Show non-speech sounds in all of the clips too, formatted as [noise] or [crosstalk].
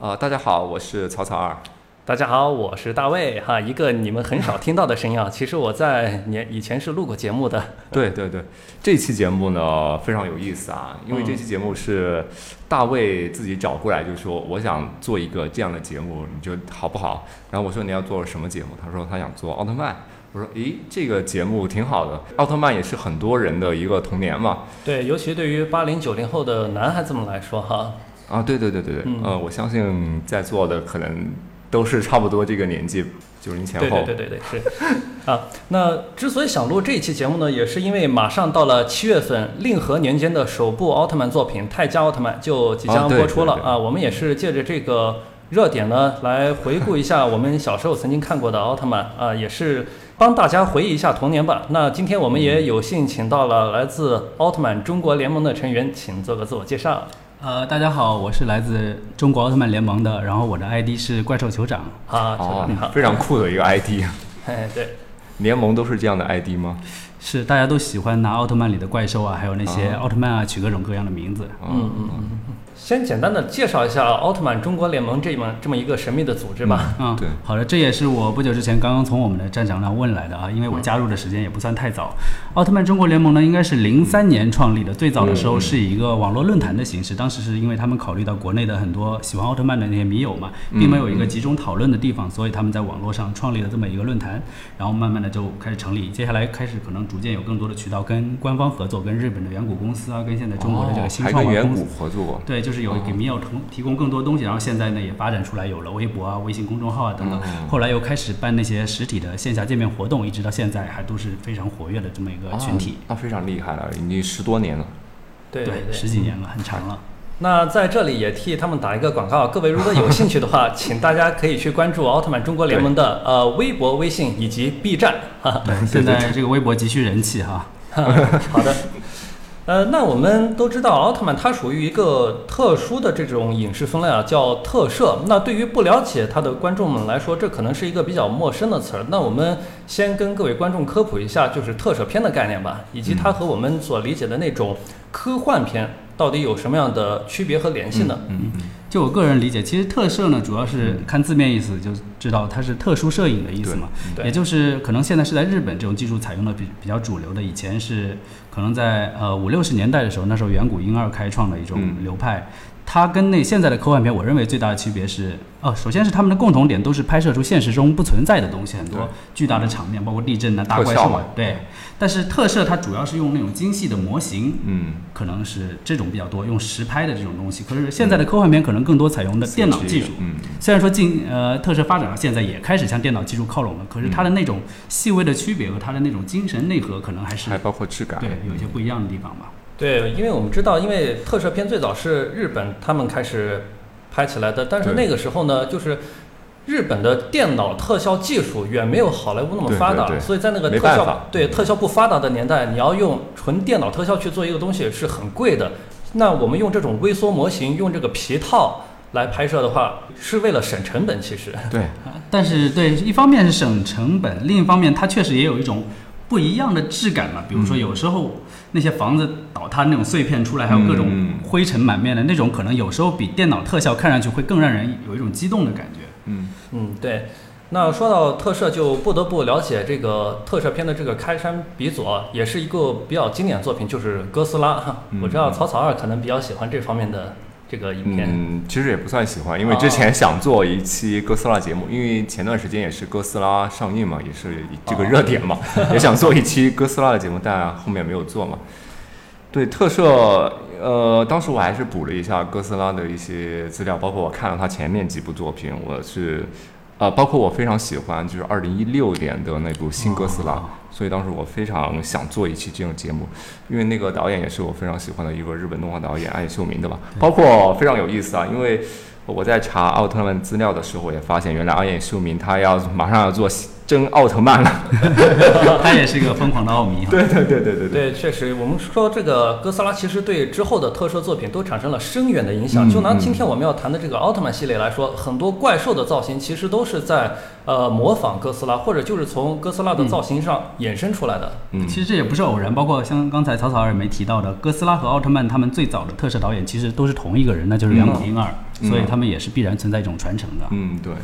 啊，大家好，我是草草二。大家好，我是大卫哈，一个你们很少听到的声音啊。其实我在年以前是录过节目的。对对对，这期节目呢非常有意思啊，因为这期节目是大卫自己找过来，就说我想做一个这样的节目，你觉得好不好？然后我说你要做什么节目？他说他想做奥特曼。我说诶，这个节目挺好的，奥特曼也是很多人的一个童年嘛。对，尤其对于八零九零后的男孩子们来说哈。啊，对对对对对，呃，我相信在座的可能都是差不多这个年纪，九零前后。对对对对对，是。啊，那之所以想录这一期节目呢，也是因为马上到了七月份，令和年间的首部奥特曼作品《泰迦奥特曼》就即将播出了啊。我们也是借着这个热点呢，来回顾一下我们小时候曾经看过的奥特曼啊，也是帮大家回忆一下童年吧。那今天我们也有幸请到了来自奥特曼中国联盟的成员，请做个自我介绍。呃，大家好，我是来自中国奥特曼联盟的，然后我的 ID 是怪兽酋长。啊，酋长你好，非常酷的一个 ID。哎，对，联盟都是这样的 ID 吗？是，大家都喜欢拿奥特曼里的怪兽啊，还有那些奥特曼啊，取各种各样的名字。嗯嗯嗯。先简单的介绍一下奥特曼中国联盟这么这么一个神秘的组织吧。嗯，对。好的，这也是我不久之前刚刚从我们的站长那问来的啊，因为我加入的时间也不算太早。奥特曼中国联盟呢，应该是零三年创立的，最早的时候是以一个网络论坛的形式，当时是因为他们考虑到国内的很多喜欢奥特曼的那些迷友嘛，并没有一个集中讨论的地方，所以他们在网络上创立了这么一个论坛，然后慢慢的就开始成立，接下来开始可能逐渐有更多的渠道跟官方合作，跟日本的远古公司啊，跟现在中国的这个新创公司合作。对，就是有给民友同。提供更多东西，然后现在呢也发展出来，有了微博啊、微信公众号啊等等。后来又开始办那些实体的线下见面活动，一直到现在还都是非常活跃的这么一个群体。那非常厉害了，已经十多年了。对对，十几年了，很长了。那在这里也替他们打一个广告，各位如果有兴趣的话，[laughs] 请大家可以去关注奥特曼中国联盟的呃微博、微信以及 B 站。对，现在这个微博急需人气哈。[laughs] 好的。呃，那我们都知道奥特曼它属于一个特殊的这种影视分类啊，叫特摄。那对于不了解它的观众们来说，这可能是一个比较陌生的词儿。那我们先跟各位观众科普一下，就是特摄片的概念吧，以及它和我们所理解的那种科幻片到底有什么样的区别和联系呢？嗯嗯。就我个人理解，其实特摄呢，主要是看字面意思就知道它是特殊摄影的意思嘛。也就是可能现在是在日本这种技术采用的比比较主流的，以前是可能在呃五六十年代的时候，那时候远古婴儿开创的一种流派。它跟那现在的科幻片，我认为最大的区别是，哦，首先是他们的共同点都是拍摄出现实中不存在的东西，很多巨大的场面，包括地震啊、大怪兽啊，对。但是特摄它主要是用那种精细的模型，嗯，可能是这种比较多，用实拍的这种东西。可是现在的科幻片可能更多采用的电脑技术，嗯，虽然说进呃特摄发展到现在也开始向电脑技术靠拢了，可是它的那种细微的区别和它的那种精神内核可能还是还包括质感，对，有一些不一样的地方吧。对，因为我们知道，因为特摄片最早是日本他们开始拍起来的，但是那个时候呢，就是日本的电脑特效技术远没有好莱坞那么发达，所以在那个特效对特效不发达的年代，你要用纯电脑特效去做一个东西是很贵的。那我们用这种微缩模型，用这个皮套来拍摄的话，是为了省成本，其实对。[laughs] 但是对，一方面是省成本，另一方面它确实也有一种不一样的质感嘛。比如说有时候。那些房子倒塌那种碎片出来，还有各种灰尘满面的那种，可能有时候比电脑特效看上去会更让人有一种激动的感觉。嗯嗯，对。那说到特摄，就不得不了解这个特摄片的这个开山鼻祖，也是一个比较经典作品，就是哥斯拉。我知道草草二可能比较喜欢这方面的。这个影片，嗯，其实也不算喜欢，因为之前想做一期哥斯拉节目，因为前段时间也是哥斯拉上映嘛，也是这个热点嘛，[laughs] 也想做一期哥斯拉的节目，但后面没有做嘛。对特摄，呃，当时我还是补了一下哥斯拉的一些资料，包括我看了他前面几部作品，我是呃，包括我非常喜欢就是二零一六年的那部新哥斯拉，所以当时我非常想做一期这种节目，因为那个导演也是我非常喜欢的一个日本动画导演暗秀明的吧。包括非常有意思啊，因为我在查奥特曼资料的时候也发现，原来暗秀明他要马上要做。真奥特曼了，[laughs] 他也是一个疯狂的奥迷。[laughs] 对对对对对对，确实，我们说这个哥斯拉其实对之后的特摄作品都产生了深远的影响。就拿今天我们要谈的这个奥特曼系列来说，很多怪兽的造型其实都是在呃模仿哥斯拉，或者就是从哥斯拉的造型上衍生出来的。嗯，其实这也不是偶然，包括像刚才草草二没提到的，哥斯拉和奥特曼他们最早的特摄导演其实都是同一个人，那就是杨古英二，所以他们也是必然存在一种传承的。嗯，对。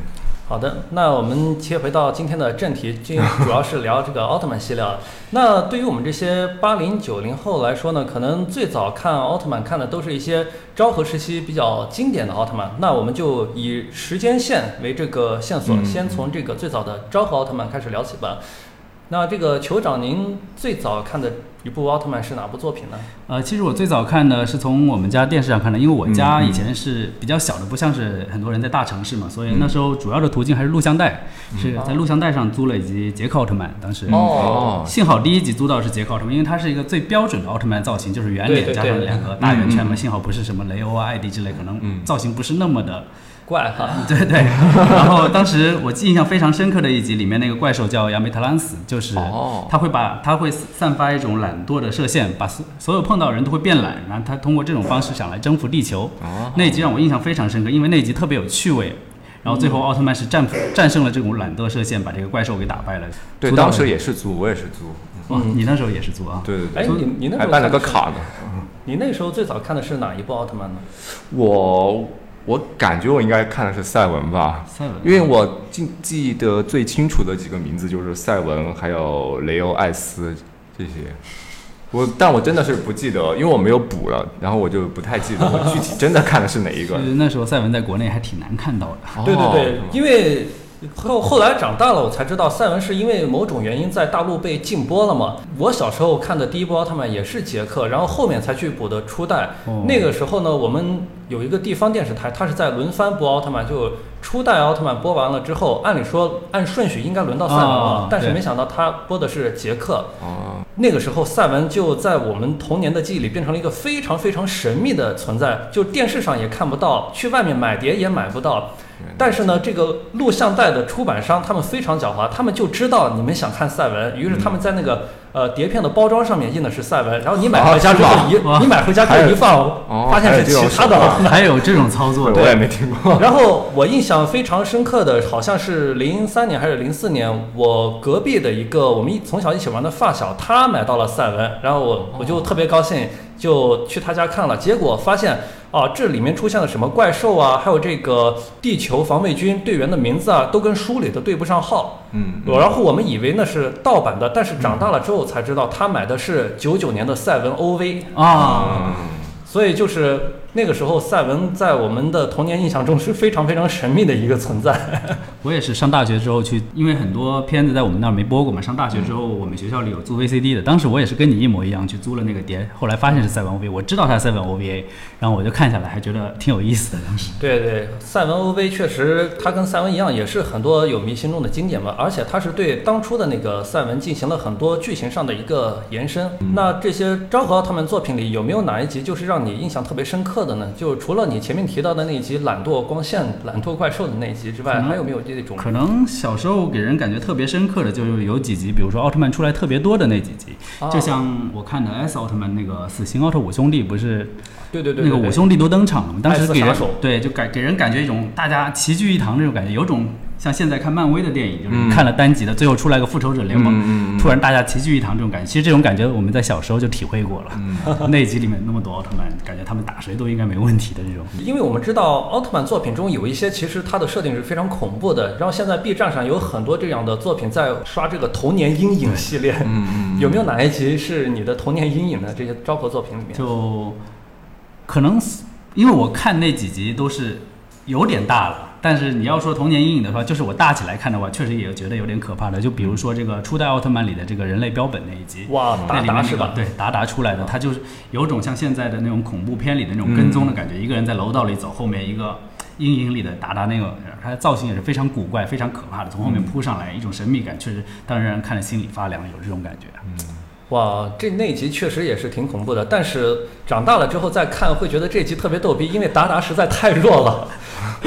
好的，那我们切回到今天的正题，今主要是聊这个奥特曼系列。那对于我们这些八零九零后来说呢，可能最早看奥特曼看的都是一些昭和时期比较经典的奥特曼。那我们就以时间线为这个线索，先从这个最早的昭和奥特曼开始聊起吧。那这个酋长，您最早看的一部奥特曼是哪部作品呢？呃，其实我最早看的是从我们家电视上看的，因为我家以前是比较小的，不像是很多人在大城市嘛，所以那时候主要的途径还是录像带，是在录像带上租了一集杰克奥特曼。当时哦，幸好第一集租到是杰克奥特曼，因为它是一个最标准的奥特曼造型，就是圆脸加上两个大圆圈嘛。幸好不是什么雷欧啊、艾迪之类，可能造型不是那么的。怪哈，[laughs] 对对，然后当时我印象非常深刻的一集里面那个怪兽叫亚美特兰斯，就是他会把他会散发一种懒惰的射线，把所所有碰到人都会变懒，然后他通过这种方式想来征服地球。哦那一集让我印象非常深刻，因为那一集特别有趣味。然后最后奥特曼是战战胜了这种懒惰射线，把这个怪兽给打败了。对，当时也是租，我也是租。嗯，你那时候也是租啊？对对对。哎，你你那还办了个卡呢。你那时候最早看的是哪一部奥特曼呢？我。我感觉我应该看的是赛文吧，赛文，因为我记记得最清楚的几个名字就是赛文，还有雷欧艾斯这些。我，但我真的是不记得，因为我没有补了，然后我就不太记得我具体真的看的是哪一个。那时候赛文在国内还挺难看到的。对对对，因为。后后来长大了，我才知道赛文是因为某种原因在大陆被禁播了嘛。我小时候看的第一部奥特曼也是杰克，然后后面才去补的初代。那个时候呢，我们有一个地方电视台，它是在轮番播奥特曼，就初代奥特曼播完了之后，按理说按顺序应该轮到赛文了，但是没想到他播的是杰克。那个时候赛文就在我们童年的记忆里变成了一个非常非常神秘的存在，就电视上也看不到，去外面买碟也买不到。但是呢，这个录像带的出版商他们非常狡猾，他们就知道你们想看赛文，于是他们在那个呃碟片的包装上面印的是赛文，然后你买回家之后一你买回家之后一放，发现是其他的，还有这种操作，我也没听过。然后我印象非常深刻的好像是零三年还是零四年，我隔壁的一个我们一从小一起玩的发小，他买到了赛文，然后我我就特别高兴，就去他家看了，结果发现。啊，这里面出现了什么怪兽啊？还有这个地球防卫军队员的名字啊，都跟书里的对不上号。嗯，然后我们以为那是盗版的，但是长大了之后才知道，他买的是九九年的赛文 OV 啊。所以就是那个时候，赛文在我们的童年印象中是非常非常神秘的一个存在。[laughs] 我也是上大学之后去，因为很多片子在我们那儿没播过嘛。上大学之后，我们学校里有租 VCD 的，当时我也是跟你一模一样去租了那个碟，后来发现是赛文 OV，我知道它是赛文 OVA，然后我就看下来，还觉得挺有意思的。当时，对对，赛文 OV 确实，它跟赛文一样，也是很多有迷心中的经典嘛。而且它是对当初的那个赛文进行了很多剧情上的一个延伸。那这些昭和奥特曼作品里，有没有哪一集就是让你印象特别深刻的呢？就除了你前面提到的那一集懒惰光线、懒惰怪兽的那一集之外，还有没有这种？可能小时候给人感觉特别深刻的，就是有几集，比如说奥特曼出来特别多的那几集，就像我看的 S 奥特曼那个死刑奥特五兄弟，不是？对对对，那个五兄弟都登场了嘛？当时给人对，就感给人感觉一种大家齐聚一堂那种感觉，有种。像现在看漫威的电影，就是看了单集的，最后出来个复仇者联盟，突然大家齐聚一堂这种感觉，其实这种感觉我们在小时候就体会过了。[laughs] 那集里面那么多奥特曼，感觉他们打谁都应该没问题的这种。因为我们知道奥特曼作品中有一些其实它的设定是非常恐怖的，然后现在 B 站上有很多这样的作品在刷这个童年阴影系列。[laughs] 有没有哪一集是你的童年阴影的这些昭和作品里面？就可能因为我看那几集都是有点大了。但是你要说童年阴影的话，就是我大起来看的话，确实也觉得有点可怕的。就比如说这个初代奥特曼里的这个人类标本那一集，哇，达达是吧？对，达达出来的，他就是有种像现在的那种恐怖片里的那种跟踪的感觉，一个人在楼道里走，后面一个阴影里的达达那个，他的造型也是非常古怪、非常可怕的，从后面扑上来，一种神秘感，确实当让人看着心里发凉，有这种感觉。嗯。哇，这那集确实也是挺恐怖的，但是长大了之后再看，会觉得这集特别逗逼，因为达达实在太弱了，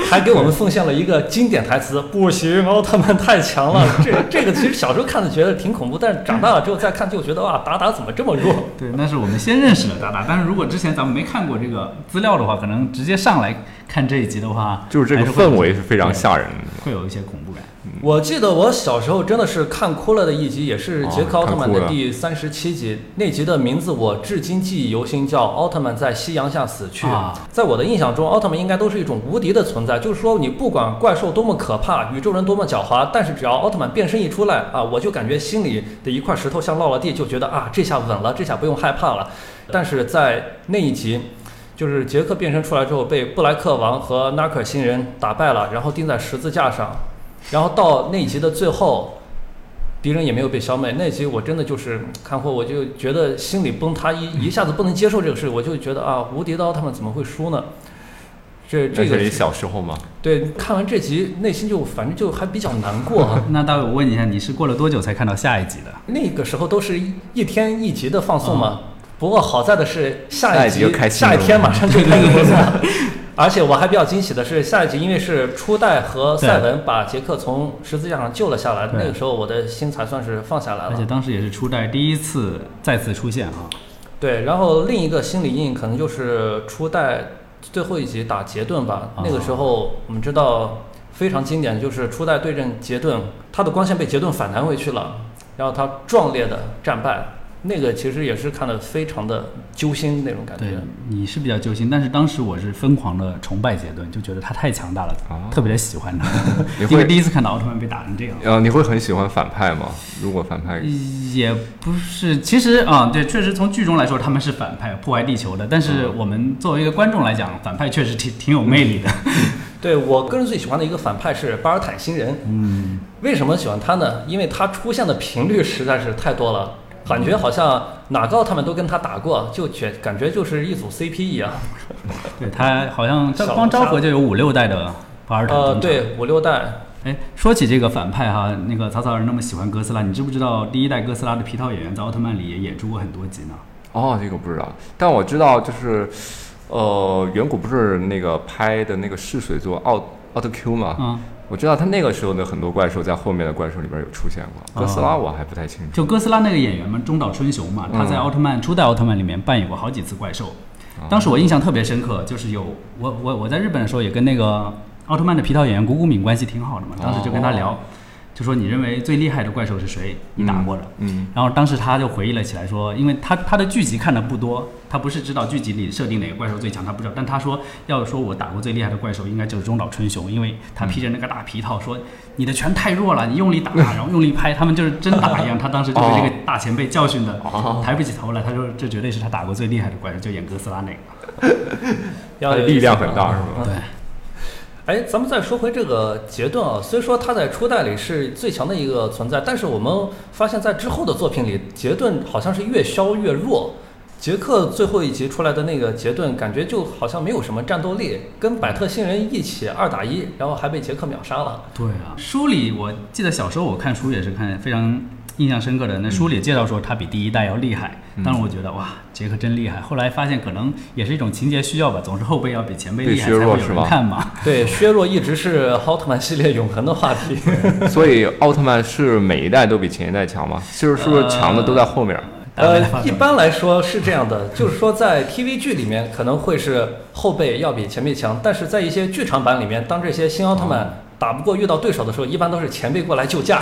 还给我们奉献了一个经典台词：“不行，奥特曼太强了。[laughs] ”这这个其实小时候看的觉得挺恐怖，但是长大了之后再看就觉得哇，达达怎么这么弱？对，那是我们先认识了达达，但是如果之前咱们没看过这个资料的话，可能直接上来看这一集的话，就是这个氛围是非常吓人的，会有一些恐怖感。我记得我小时候真的是看哭了的一集，也是杰克奥特曼的第三十七集。那集的名字我至今记忆犹新，叫《奥特曼在夕阳下死去》。在我的印象中，奥特曼应该都是一种无敌的存在，就是说你不管怪兽多么可怕，宇宙人多么狡猾，但是只要奥特曼变身一出来啊，我就感觉心里的一块石头像落了地，就觉得啊，这下稳了，这下不用害怕了。但是在那一集，就是杰克变身出来之后，被布莱克王和纳克星人打败了，然后钉在十字架上。然后到那集的最后，敌人也没有被消灭。那集我真的就是看后，我就觉得心里崩塌，一一下子不能接受这个事，我就觉得啊，无敌的奥特曼怎么会输呢？这这个小时候吗？对，看完这集内心就反正就还比较难过。[laughs] 那大伟，我问你一下，你是过了多久才看到下一集的？那个时候都是一天一集的放送嘛。不过好在的是下一集下一天马上就开播了。[laughs] 而且我还比较惊喜的是，下一集因为是初代和赛文把杰克从十字架上救了下来，那个时候我的心才算是放下来了。而且当时也是初代第一次再次出现啊。对，然后另一个心理阴影可能就是初代最后一集打杰顿吧。那个时候我们知道非常经典，就是初代对阵杰顿，他的光线被杰顿反弹回去了，然后他壮烈的战败。那个其实也是看得非常的揪心那种感觉。对，你是比较揪心，但是当时我是疯狂的崇拜杰顿，就觉得他太强大了，特别的喜欢他。你会第一次看到奥特曼被打成这样。呃，你会很喜欢反派吗？如果反派也不是，其实啊，对，确实从剧中来说他们是反派，破坏地球的。但是我们作为一个观众来讲，反派确实挺挺有魅力的。对我个人最喜欢的一个反派是巴尔坦星人。嗯。为什么喜欢他呢？因为他出现的频率实在是太多了。感觉好像哪个奥特曼都跟他打过，就觉感觉就是一组 CP 一样。[laughs] 对他好像光昭和就有五六代的巴尔坦。呃，对，五六代。哎，说起这个反派哈，那个曹操人那么喜欢哥斯拉，你知不知道第一代哥斯拉的皮套演员在奥特曼里也演出过很多集呢？哦，这个不知道，但我知道就是，呃，远古不是那个拍的那个试水作奥奥特 Q 嘛？嗯。我知道他那个时候的很多怪兽在后面的怪兽里边有出现过，哥斯拉我还不太清楚。就哥斯拉那个演员嘛，中岛春雄嘛，他在奥特曼初代奥特曼里面扮演过好几次怪兽。当时我印象特别深刻，就是有我我我在日本的时候也跟那个奥特曼的皮套演员谷谷敏关系挺好的嘛，当时就跟他聊。就说你认为最厉害的怪兽是谁？你打过的。嗯。然后当时他就回忆了起来，说，因为他他的剧集看的不多，他不是知道剧集里设定哪个怪兽最强，他不知道。但他说，要说我打过最厉害的怪兽，应该就是中岛春雄，因为他披着那个大皮套，说你的拳太弱了，你用力打，[laughs] 然后用力拍，他们就是真打一样。他当时就被这个大前辈教训的抬不起头来。他说这绝对是他打过最厉害的怪兽，就演哥斯拉那个。要力量很大是吗？对。哎，咱们再说回这个杰顿啊，虽说他在初代里是最强的一个存在，但是我们发现，在之后的作品里，杰顿好像是越削越弱。杰克最后一集出来的那个杰顿，感觉就好像没有什么战斗力，跟百特星人一起二打一，然后还被杰克秒杀了。对啊，书里我记得小时候我看书也是看非常。印象深刻的那书里介绍说他比第一代要厉害，当时我觉得哇，杰克真厉害。后来发现可能也是一种情节需要吧，总是后辈要比前辈厉害才会有人看嘛。对，削弱一直是奥特曼系列永恒的话题。[laughs] 所以奥特曼是每一代都比前一代强吗？就是是不是强的都在后面？呃，一般来说是这样的，就是说在 TV 剧里面可能会是后辈要比前辈强，但是在一些剧场版里面，当这些新奥特曼。打不过遇到对手的时候，一般都是前辈过来救驾。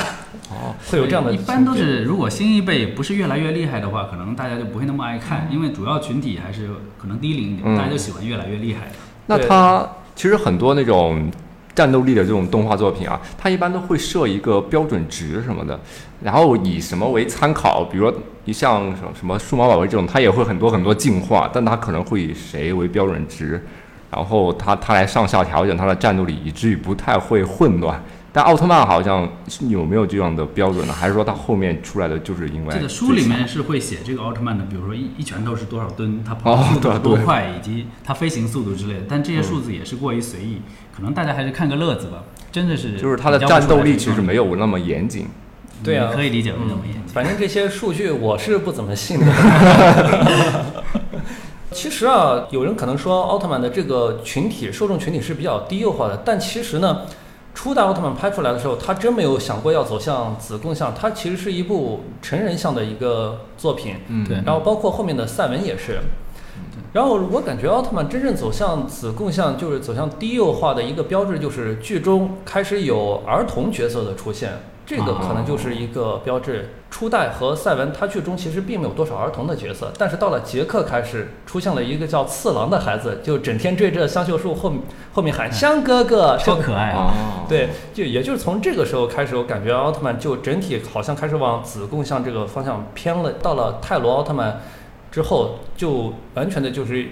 哦，[laughs] 会有这样的。一般都是，如果新一辈不是越来越厉害的话，可能大家就不会那么爱看，因为主要群体还是可能低龄一点，大家就喜欢越来越厉害的。那他其实很多那种战斗力的这种动画作品啊，它一般都会设一个标准值什么的，然后以什么为参考？比如说，你像什么什么数码宝贝这种，它也会很多很多进化，但它可能会以谁为标准值？然后它它来上下调整它的战斗力，以至于不太会混乱。但奥特曼好像有没有这样的标准呢？还是说它后面出来的就是因为这个书里面是会写这个奥特曼的，比如说一一拳头是多少吨，他跑速度多快，以及他飞行速度之类的。但这些数字也是过于随意，可能大家还是看个乐子吧。真的是，就是他的战斗力其实没有那么严谨。对啊，可以理解为那么严谨。反正这些数据我是不怎么信的。[laughs] 其实啊，有人可能说奥特曼的这个群体受众群体是比较低幼化的，但其实呢。初代奥特曼拍出来的时候，他真没有想过要走向子贡向，它其实是一部成人向的一个作品。嗯，对。然后包括后面的赛文也是。然后我感觉奥特曼真正走向子贡向，就是走向低幼化的一个标志，就是剧中开始有儿童角色的出现。这个可能就是一个标志。初代和赛文，他剧中其实并没有多少儿童的角色，但是到了杰克开始出现了一个叫次郎的孩子，就整天追着香秀树后后面喊香哥哥，超可爱啊！对，就也就是从这个时候开始，我感觉奥特曼就整体好像开始往子贡向这个方向偏了。到了泰罗奥特曼之后，就完全的就是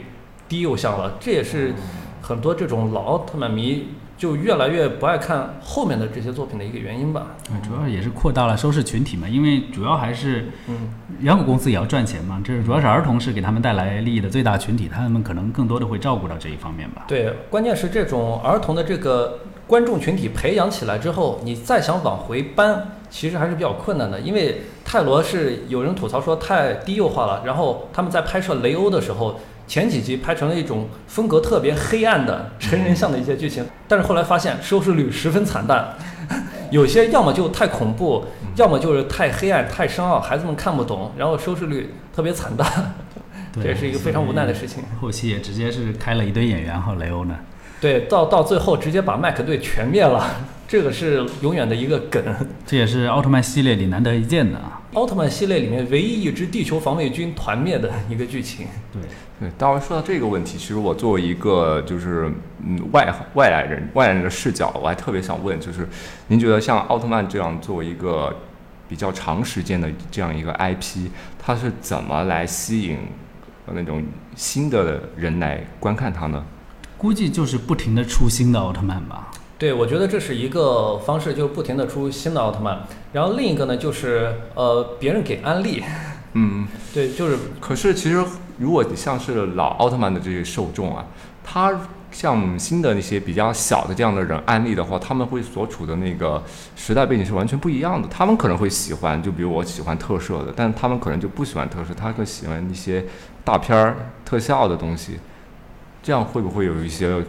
低幼向了。这也是很多这种老奥特曼迷。就越来越不爱看后面的这些作品的一个原因吧。嗯，主要也是扩大了收视群体嘛，因为主要还是，嗯，养狗公司也要赚钱嘛。这是主要是儿童是给他们带来利益的最大群体，他们可能更多的会照顾到这一方面吧。对，关键是这种儿童的这个观众群体培养起来之后，你再想往回搬，其实还是比较困难的。因为泰罗是有人吐槽说太低幼化了，然后他们在拍摄雷欧的时候。前几集拍成了一种风格特别黑暗的成人向的一些剧情，[laughs] 但是后来发现收视率十分惨淡，[laughs] 有些要么就太恐怖，要么就是太黑暗、太深奥，孩子们看不懂，然后收视率特别惨淡，[laughs] 这也是一个非常无奈的事情。后期也直接是开了一堆演员和雷欧呢。对，到到最后直接把麦克队全灭了，这个是永远的一个梗。这也是奥特曼系列里难得一见的啊。奥特曼系列里面唯一一支地球防卫军团灭的一个剧情。对。对，大卫说到这个问题，其实我作为一个就是嗯外外来人外来人的视角，我还特别想问，就是您觉得像奥特曼这样作为一个比较长时间的这样一个 IP，它是怎么来吸引那种新的人来观看它呢？估计就是不停的出新的奥特曼吧。对，我觉得这是一个方式，就是不停的出新的奥特曼。然后另一个呢，就是呃别人给安利。嗯，对，就是。可是其实。如果像是老奥特曼的这些受众啊，他像新的那些比较小的这样的人案例的话，他们会所处的那个时代背景是完全不一样的。他们可能会喜欢，就比如我喜欢特摄的，但他们可能就不喜欢特摄，他更喜欢一些大片儿特效的东西。这样会不会有一些？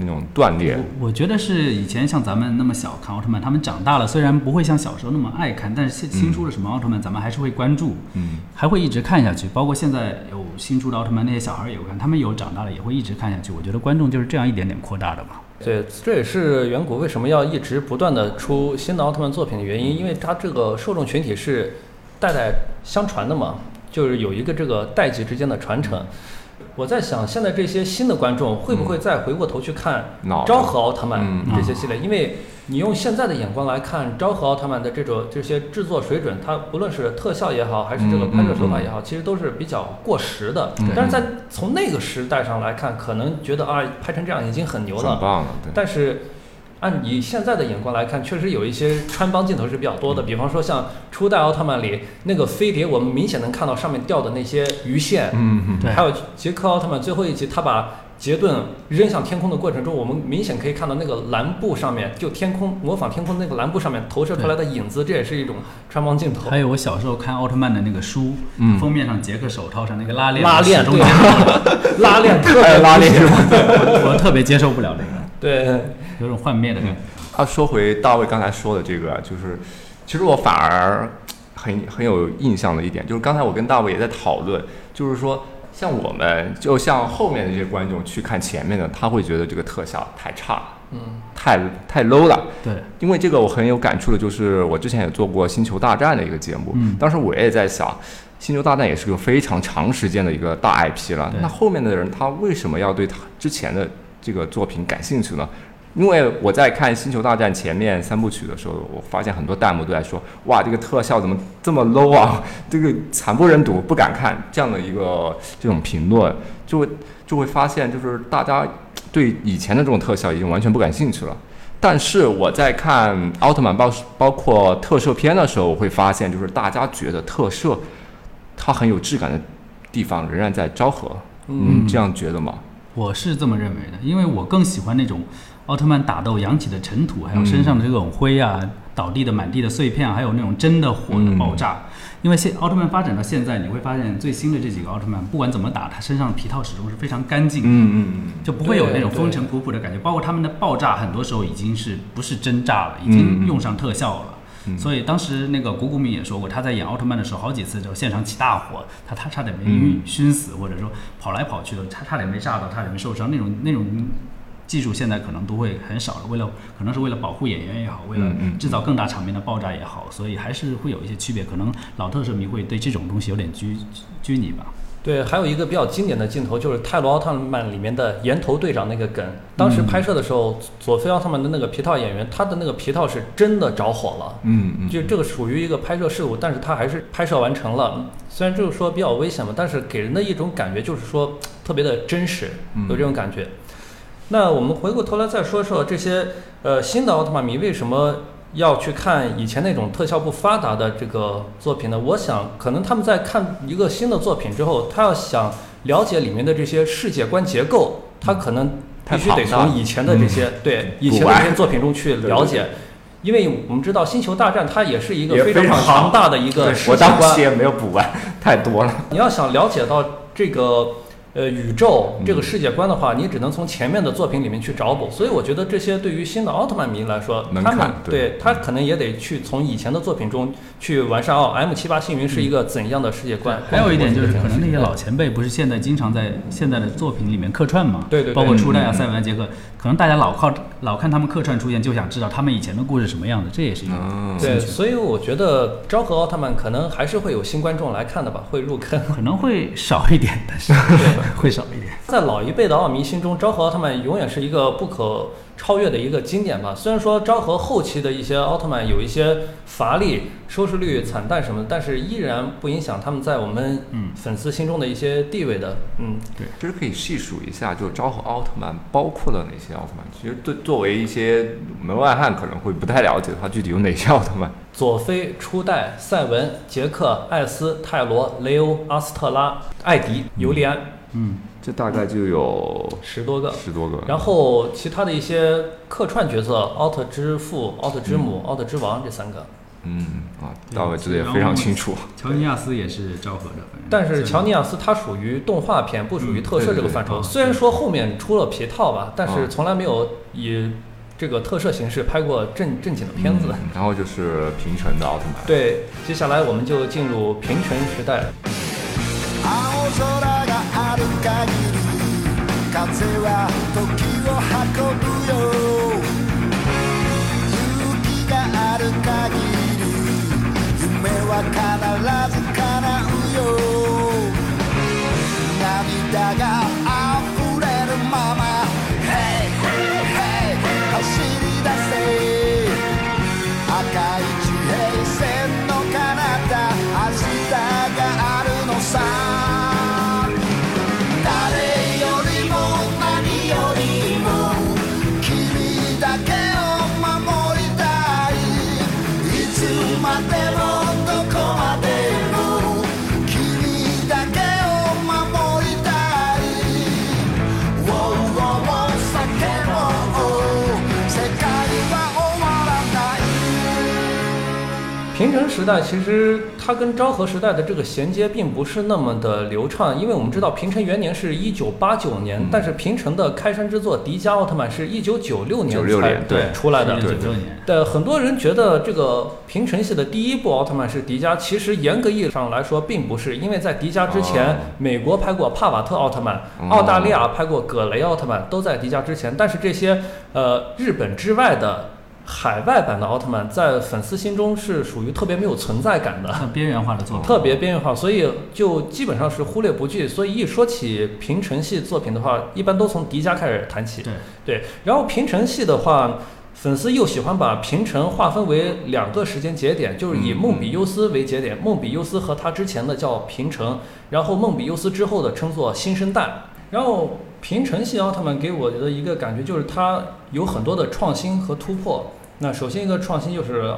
那种断裂，我觉得是以前像咱们那么小看奥特曼，他们长大了，虽然不会像小时候那么爱看，但是新新出了什么奥特曼，咱们还是会关注，嗯，还会一直看下去。包括现在有新出的奥特曼，那些小孩也会看，他们有长大了也会一直看下去。我觉得观众就是这样一点点扩大的吧。对，这也是远古为什么要一直不断的出新的奥特曼作品的原因，因为它这个受众群体是代代相传的嘛，就是有一个这个代际之间的传承。我在想，现在这些新的观众会不会再回过头去看《昭和奥特曼》这些系列？因为你用现在的眼光来看，《昭和奥特曼》的这种这些制作水准，它不论是特效也好，还是这个拍摄手法也好，其实都是比较过时的。但是在从那个时代上来看，可能觉得啊，拍成这样已经很牛了。很棒了，对。但是。按你现在的眼光来看，确实有一些穿帮镜头是比较多的。比方说像初代奥特曼里那个飞碟，我们明显能看到上面掉的那些鱼线。嗯嗯。对。还有杰克奥特曼最后一集，他把杰顿扔向天空的过程中，我们明显可以看到那个蓝布上面，就天空模仿天空那个蓝布上面投射出来的影子，这也是一种穿帮镜头。还有我小时候看奥特曼的那个书，封面上杰克手套上那个拉链。拉链。对。[laughs] 拉链特别拉链是吗？我特别接受不了这个。对。有种幻灭的感觉。他说回大卫刚才说的这个，就是其实我反而很很有印象的一点，就是刚才我跟大卫也在讨论，就是说像我们就像后面的这些观众去看前面的，他会觉得这个特效太差，嗯，太太 low 了。对，因为这个我很有感触的，就是我之前也做过《星球大战》的一个节目，嗯当时我也在想，《星球大战》也是个非常长时间的一个大 IP 了，那后面的人他为什么要对他之前的这个作品感兴趣呢？因为我在看《星球大战》前面三部曲的时候，我发现很多弹幕都在说：“哇，这个特效怎么这么 low 啊？这个惨不忍睹，不敢看。”这样的一个这种评论，就会就会发现，就是大家对以前的这种特效已经完全不感兴趣了。但是我在看奥特曼包包括特摄片的时候，我会发现，就是大家觉得特摄它很有质感的地方，仍然在昭和。嗯，这样觉得吗？我是这么认为的，因为我更喜欢那种奥特曼打斗扬起的尘土，还有身上的这种灰啊，倒地的满地的碎片，还有那种真的火的爆炸。因为现奥特曼发展到现在，你会发现最新的这几个奥特曼，不管怎么打，他身上的皮套始终是非常干净，嗯嗯嗯，就不会有那种风尘仆仆的感觉。包括他们的爆炸，很多时候已经是不是真炸了，已经用上特效了。所以当时那个古古米也说过，他在演奥特曼的时候，好几次就现场起大火，他他差点被晕熏死，或者说跑来跑去的，差差点没炸到，差点没受伤。那种那种技术现在可能都会很少了。为了可能是为了保护演员也好，为了制造更大场面的爆炸也好，所以还是会有一些区别。可能老特摄迷会对这种东西有点拘拘泥吧。对，还有一个比较经典的镜头就是泰罗奥特曼里面的岩头队长那个梗。当时拍摄的时候，佐菲奥特曼的那个皮套演员，他的那个皮套是真的着火了。嗯嗯。就这个属于一个拍摄事故，但是他还是拍摄完成了。虽然就是说比较危险嘛，但是给人的一种感觉就是说特别的真实，有这种感觉。那我们回过头来再说说这些呃新的奥特曼迷为什么？要去看以前那种特效不发达的这个作品呢？我想，可能他们在看一个新的作品之后，他要想了解里面的这些世界观结构，他可能必须得从以前的这些对以前的这些作品中去了解，因为我们知道《星球大战》它也是一个非常庞大的一个世界观。我当时也没有补完，太多了。你要想了解到这个。呃，宇宙这个世界观的话，你只能从前面的作品里面去找补。所以我觉得这些对于新的奥特曼迷来说，他们对他可能也得去从以前的作品中去完善哦。M 七八星云是一个怎样的世界观？还有一点就是，可能那些老前辈不是现在经常在现在的作品里面客串嘛？对对，包括初代啊、赛文杰克，可能大家老靠老看他们客串出现，就想知道他们以前的故事什么样的，这也是一个对。所以我觉得昭和奥特曼可能还是会有新观众来看的吧，会入坑，可能会少一点，但是 [laughs] 会少一点。在老一辈的奥迷心中，昭和奥特曼永远是一个不可超越的一个经典吧。虽然说昭和后期的一些奥特曼有一些乏力、收视率惨淡什么的，但是依然不影响他们在我们粉丝心中的一些地位的。嗯，对，其实可以细数一下，就昭和奥特曼包括了哪些奥特曼。其实对作为一些门外汉可能会不太了解的话，具体有哪些奥特曼？佐菲、初代、赛文、杰克、艾斯、泰罗、雷欧、阿斯特拉、艾迪、尤利安。嗯。这大概就有十多个，十多个。然后其他的一些客串角色，奥特之父、奥特之母、奥特之王这三个。嗯啊，大卫记得也非常清楚。乔尼亚斯也是昭和的，但是乔尼亚斯他属于动画片，不属于特摄这个范畴。虽然说后面出了皮套吧，但是从来没有以这个特摄形式拍过正正经的片子。然后就是平成的奥特曼。对，接下来我们就进入平成时代。ある限り風は時を運ぶよ勇気がある限り夢は必ず叶うよ涙が时代其实它跟昭和时代的这个衔接并不是那么的流畅，因为我们知道平成元年是一九八九年，但是平成的开山之作迪迦奥特曼是一九九六年才对出来的。九六年。对，很多人觉得这个平成系的第一部奥特曼是迪迦，其实严格意义上来说并不是，因为在迪迦之前，美国拍过帕瓦特奥特曼，澳大利亚拍过葛雷奥特曼，都在迪迦之前。但是这些呃日本之外的。海外版的奥特曼在粉丝心中是属于特别没有存在感的，边缘化的作品，特别边缘化，所以就基本上是忽略不计。所以一说起平成系作品的话，一般都从迪迦开始谈起。对对，然后平成系的话，粉丝又喜欢把平成划分为两个时间节点，就是以梦比优斯为节点，梦比优斯和他之前的叫平成，然后梦比优斯之后的称作新生代。然后平成系奥特曼给我的一个感觉就是它有很多的创新和突破。那首先一个创新就是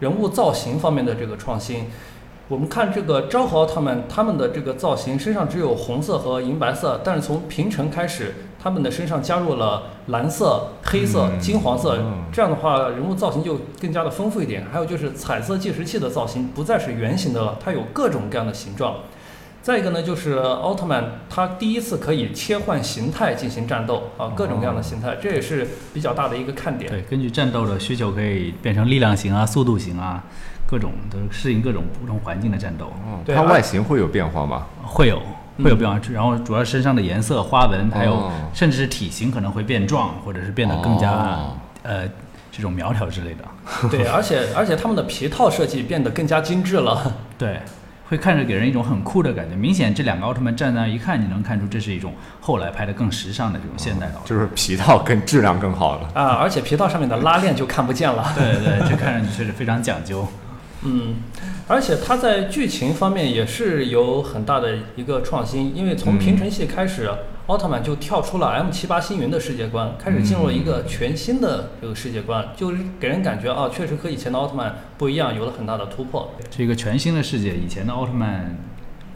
人物造型方面的这个创新。我们看这个张豪他们，他们的这个造型身上只有红色和银白色，但是从平成开始，他们的身上加入了蓝色、黑色、金黄色，这样的话人物造型就更加的丰富一点。还有就是彩色计时器的造型不再是圆形的了，它有各种各样的形状。再一个呢，就是奥特曼他第一次可以切换形态进行战斗啊，各种各样的形态，这也是比较大的一个看点。对，根据战斗的需求可以变成力量型啊、速度型啊。各种都适应各种不同环境的战斗，它外形会有变化吗？会有，会有变化。然后主要身上的颜色、花纹，还有甚至是体型可能会变壮，或者是变得更加呃这种苗条之类的。对，而且而且他们的皮套设计变得更加精致了。对，会看着给人一种很酷的感觉。明显这两个奥特曼站在一看，你能看出这是一种后来拍的更时尚的这种现代的，就是皮套更质量更好了啊！而且皮套上面的拉链就看不见了。对对，这看上去确实非常讲究。嗯，而且它在剧情方面也是有很大的一个创新，因为从平成系开始，奥特曼就跳出了 M 七八星云的世界观，开始进入了一个全新的这个世界观，就是给人感觉啊，确实和以前的奥特曼不一样，有了很大的突破。是一个全新的世界，以前的奥特曼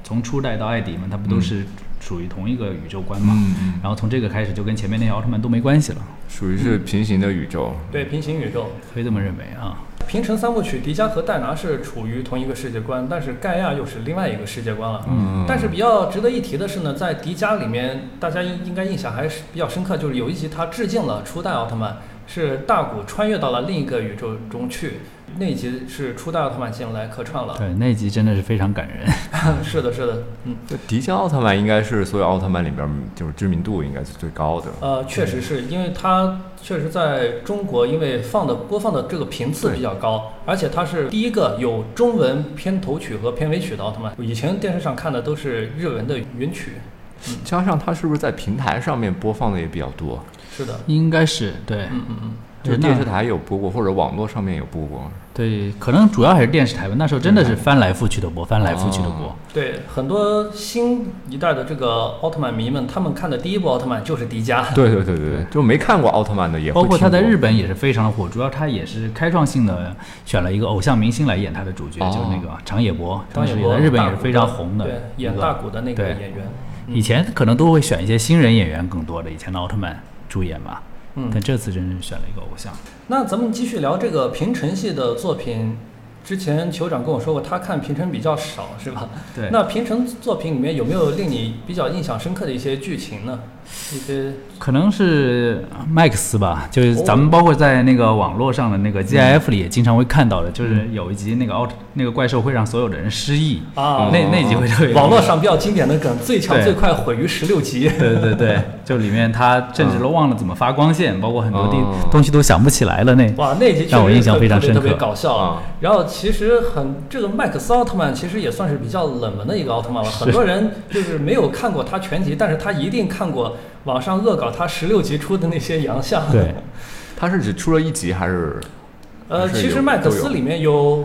从初代到艾迪嘛，它不都是属于同一个宇宙观嘛？然后从这个开始就跟前面那些奥特曼都没关系了，属于是平行的宇宙。对，平行宇宙可以这么认为啊。平成三部曲，迪迦和戴拿是处于同一个世界观，但是盖亚又是另外一个世界观了。嗯。但是比较值得一提的是呢，在迪迦里面，大家应应该印象还是比较深刻，就是有一集他致敬了初代奥特曼，是大古穿越到了另一个宇宙中去。那集是初代奥特曼进来客串了，对，那集真的是非常感人。[laughs] 是的，是的，嗯，迪迦奥特曼应该是所有奥特曼里边就是知名度应该是最高的。呃，确实是因为它确实在中国，因为放的播放的这个频次比较高，而且它是第一个有中文片头曲和片尾曲的奥特曼。以前电视上看的都是日文的原曲，加上它是不是在平台上面播放的也比较多？是的，应该是对，嗯嗯嗯。就是电视台有播过，或者网络上面有播过。对，可能主要还是电视台吧。那时候真的是翻来覆去的播，翻来覆去的播。对，很多新一代的这个奥特曼迷们，他们看的第一部奥特曼就是迪迦。[laughs] 对对对对对，就没看过奥特曼的也包括他在日本也是非常的火，主要他也是开创性的选了一个偶像明星来演他的主角，就是那个长野博，当时在日本也是非常红的，对，演大古的那个演员。以前可能都会选一些新人演员更多的，以前的奥特曼主演嘛。嗯，但这次真是选了一个偶像。那咱们继续聊这个平成系的作品。之前酋长跟我说过，他看平成比较少，是吧？对。那平成作品里面有没有令你比较印象深刻的一些剧情呢？可能是麦克斯吧，就是咱们包括在那个网络上的那个 GIF 里也经常会看到的，就是有一集那个奥特那个怪兽会让所有的人失忆啊，那那集会特别。网络上比较经典的梗，最强最快毁于十六级。对对对，就里面他甚至都忘了怎么发光线，包括很多地东西都想不起来了。那哇，那集让我印象非常深刻，特别搞笑。然后其实很这个麦克斯奥特曼其实也算是比较冷门的一个奥特曼了，很多人就是没有看过他全集，但是他一定看过。网上恶搞他十六集出的那些洋相，对，[laughs] 他是只出了一集还是？呃，其实麦克斯里面有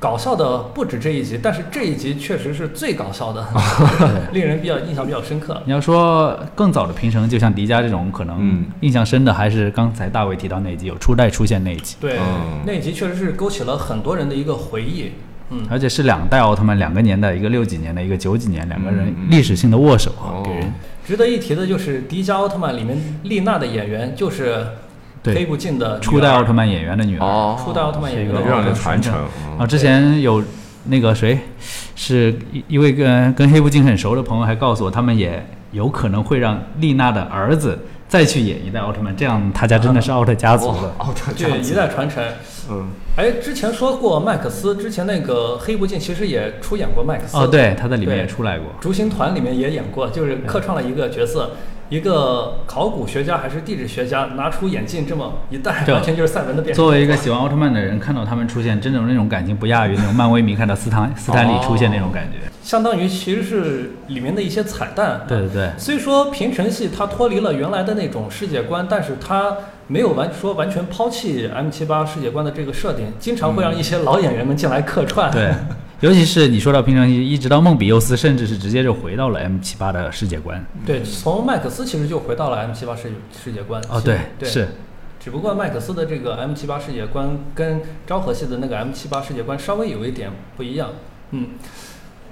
搞笑的不止这一集，但是这一集确实是最搞笑的，[laughs] [laughs] 令人比较印象比较深刻。你要说更早的平成，就像迪迦这种，可能印象深的还是刚才大卫提到那一集有初代出现那一集。对，那一集确实是勾起了很多人的一个回忆。嗯，而且是两代奥特曼，两个年代，一个六几年的，一个九几年，两个人历史性的握手啊，给人。值得一提的就是《迪迦奥特曼》里面丽娜的演员就是黑不进的初代奥特曼演员的女儿，初代奥特曼演员的让人传承。啊。之前有那个谁，是一一位跟跟黑不进很熟的朋友还告诉我，他们也有可能会让丽娜的儿子再去演一代奥特曼，这样他家真的是奥特家族了，奥特对一代传承。嗯，哎，之前说过麦克斯，之前那个黑不进其实也出演过麦克斯。哦，对，他在里面也出来过。竹行团里面也演过，就是客串了一个角色，一个考古学家还是地质学家，拿出眼镜这么一戴，完全就是赛文的变。作为一个喜欢奥特曼的人，看到他们出现，真的那种感情不亚于那种漫威迷看到斯坦斯坦李出现那种感觉。相当于其实是里面的一些彩蛋。对对对。虽说平成系它脱离了原来的那种世界观，但是它。没有完说完全抛弃 M 七八世界观的这个设定，经常会让一些老演员们进来客串。对，[laughs] 尤其是你说到平成期，一直到梦比优斯，甚至是直接就回到了 M 七八的世界观。对，从麦克斯其实就回到了 M 七八世世界观。哦，对，是。只不过麦克斯的这个 M 七八世界观跟昭和系的那个 M 七八世界观稍微有一点不一样。嗯。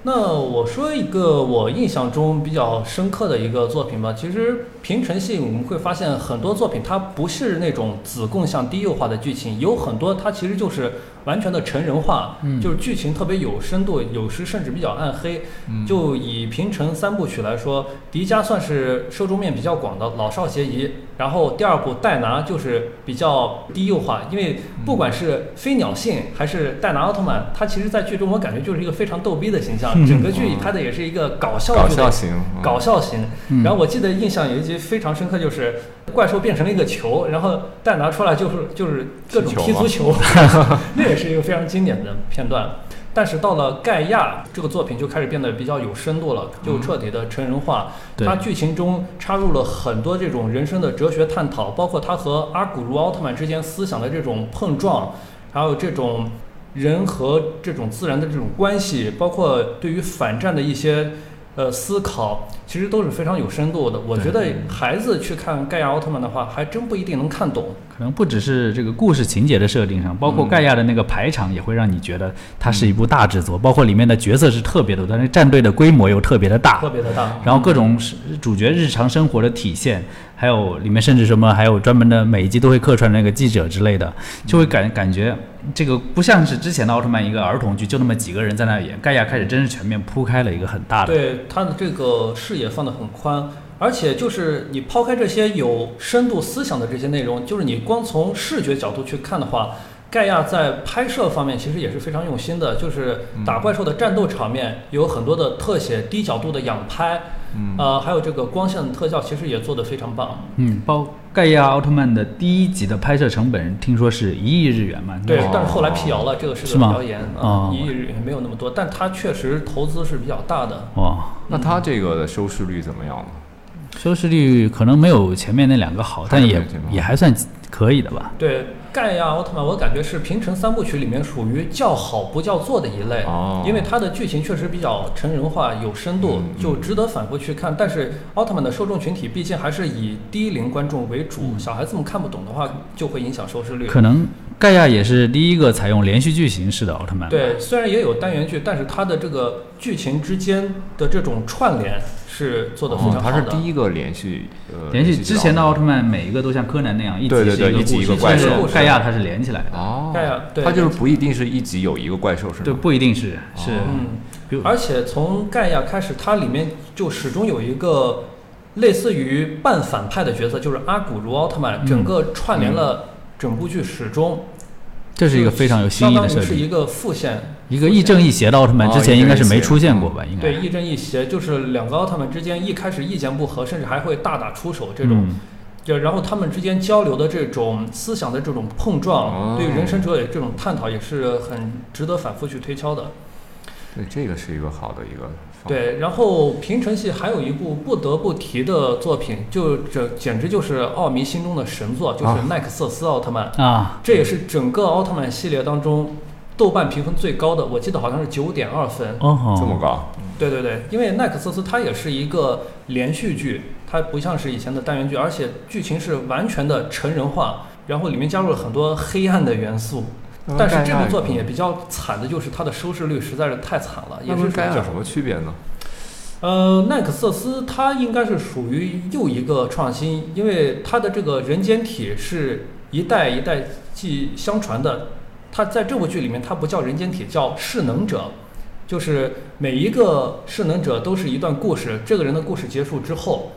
那我说一个我印象中比较深刻的一个作品吧。其实平成系我们会发现很多作品，它不是那种子供向低幼化的剧情，有很多它其实就是完全的成人化，就是剧情特别有深度，有时甚至比较暗黑。就以平成三部曲来说，迪迦算是受众面比较广的，老少皆宜。然后第二部戴拿就是比较低幼化，因为不管是飞鸟信还是戴拿奥特曼，他其实在剧中我感觉就是一个非常逗逼的形象，整个剧拍的也是一个搞笑搞笑型，搞笑型。然后我记得印象有一集非常深刻，就是怪兽变成了一个球，然后戴拿出来就是就是各种踢足球，[laughs] [laughs] 那也是一个非常经典的片段。但是到了盖亚这个作品就开始变得比较有深度了，就彻底的成人化。它剧情中插入了很多这种人生的哲学探讨，包括他和阿古茹奥特曼之间思想的这种碰撞，还有这种人和这种自然的这种关系，包括对于反战的一些。呃，思考其实都是非常有深度的。我觉得孩子去看盖亚奥特曼的话，还真不一定能看懂。可能不只是这个故事情节的设定上，包括盖亚的那个排场也会让你觉得它是一部大制作。包括里面的角色是特别多，但是战队的规模又特别的大，特别的大。然后各种主角日常生活的体现。还有里面甚至什么，还有专门的每一集都会客串那个记者之类的，就会感感觉这个不像是之前的奥特曼一个儿童剧，就那么几个人在那演。盖亚开始真是全面铺开了一个很大的，对他的这个视野放得很宽，而且就是你抛开这些有深度思想的这些内容，就是你光从视觉角度去看的话。盖亚在拍摄方面其实也是非常用心的，就是打怪兽的战斗场面有很多的特写、低角度的仰拍，呃，还有这个光线的特效，其实也做得非常棒。嗯，包盖亚奥特曼的第一集的拍摄成本听说是一亿日元嘛？对，但是后来辟谣了，这个是个谣言啊，一亿日元没有那么多，但它确实投资是比较大的。哇，那它这个的收视率怎么样呢？收视率可能没有前面那两个好，但也也还算可以的吧。对。盖亚奥特曼，我感觉是平成三部曲里面属于叫好不叫座的一类，因为它的剧情确实比较成人化、有深度，就值得反复去看。但是奥特曼的受众群体毕竟还是以低龄观众为主，小孩子们看不懂的话，就会影响收视率。可能盖亚也是第一个采用连续剧形式的奥特曼。对，虽然也有单元剧，但是它的这个剧情之间的这种串联。是做的非常好的。他是第一个连续，呃，连续之前的奥特曼每一个都像柯南那样，一集是一个怪兽。盖亚它是连起来的。哦，盖亚，它就是不一定是一集有一个怪兽，是吗？对，不一定是是。嗯，而且从盖亚开始，它里面就始终有一个类似于半反派的角色，就是阿古茹奥特曼，整个串联了整部剧始终。这是一个非常有新意的设定。是一个副线。一个亦正亦邪的奥特曼之前应该是没出现过吧？应该对亦正亦邪，就是两个奥特曼之间一开始意见不合，甚至还会大打出手这种，就然后他们之间交流的这种思想的这种碰撞，对人生哲理这种探讨也是很值得反复去推敲的。对，这个是一个好的一个。对，然后平成系还有一部不得不提的作品，就这简直就是奥迷心中的神作，就是奈克瑟斯奥特曼啊，这也是整个奥特曼系列当中。豆瓣评分最高的，我记得好像是九点二分，这么高？对对对，因为奈克瑟斯它也是一个连续剧，它不像是以前的单元剧，而且剧情是完全的成人化，然后里面加入了很多黑暗的元素。但是这部作品也比较惨的，就是它的收视率实在是太惨了。也是该有什么区别呢？呃，奈克瑟斯它应该是属于又一个创新，因为它的这个人间体是一代一代继相传的。他在这部剧里面，他不叫人间体，叫势能者，就是每一个势能者都是一段故事。这个人的故事结束之后，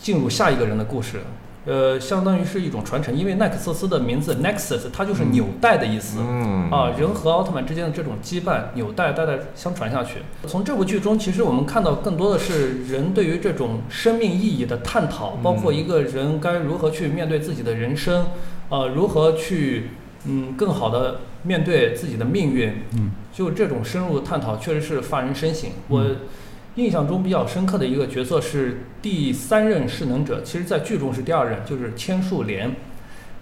进入下一个人的故事，呃，相当于是一种传承。因为奈克瑟斯的名字 Nexus，它就是纽带的意思。嗯。啊，人和奥特曼之间的这种羁绊，纽带代代相传下去。从这部剧中，其实我们看到更多的是人对于这种生命意义的探讨，包括一个人该如何去面对自己的人生，呃，如何去。嗯，更好的面对自己的命运，嗯，就这种深入探讨，确实是发人深省。我印象中比较深刻的一个角色是第三任势能者，其实在剧中是第二任，就是千树莲。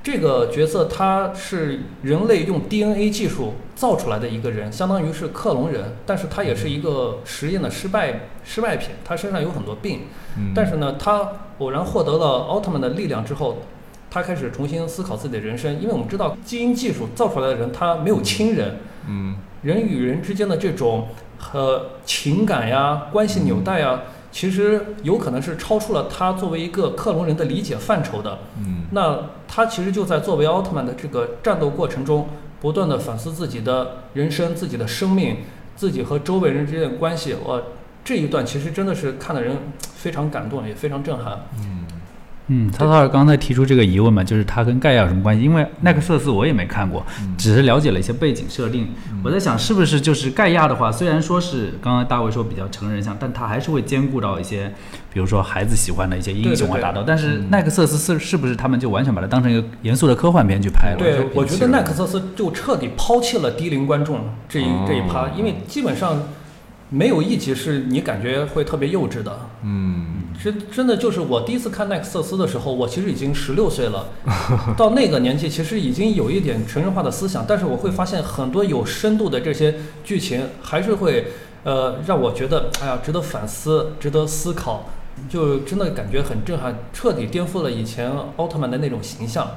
这个角色他是人类用 DNA 技术造出来的一个人，相当于是克隆人，但是他也是一个实验的失败失败品，他身上有很多病，但是呢，他偶然获得了奥特曼的力量之后，他开始重新思考自己的人生，因为我们知道基因技术造出来的人他没有亲人，嗯，人与人之间的这种和情感呀、关系纽带呀。其实有可能是超出了他作为一个克隆人的理解范畴的。嗯，那他其实就在作为奥特曼的这个战斗过程中，不断的反思自己的人生、自己的生命、自己和周围人之间的关系。我，这一段其实真的是看的人非常感动，也非常震撼。嗯。嗯，曹操尔刚才提出这个疑问嘛，就是他跟盖亚有什么关系？因为奈克瑟斯我也没看过，只是了解了一些背景设定。我在想，是不是就是盖亚的话，虽然说是刚刚大卫说比较成人向，但他还是会兼顾到一些，比如说孩子喜欢的一些英雄啊打斗。但是奈克瑟斯是是不是他们就完全把它当成一个严肃的科幻片去拍了？对，我觉得奈克瑟斯就彻底抛弃了低龄观众这一这一趴，因为基本上没有一集是你感觉会特别幼稚的。嗯。真真的就是我第一次看奈克瑟斯的时候，我其实已经十六岁了，[laughs] 到那个年纪其实已经有一点成人化的思想，但是我会发现很多有深度的这些剧情还是会，呃，让我觉得哎呀，值得反思，值得思考，就真的感觉很震撼，彻底颠覆了以前奥特曼的那种形象。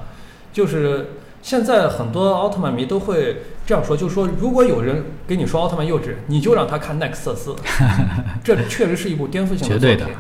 就是现在很多奥特曼迷都会这样说，就是说如果有人跟你说奥特曼幼稚，你就让他看奈克瑟斯，这确实是一部颠覆性的作品。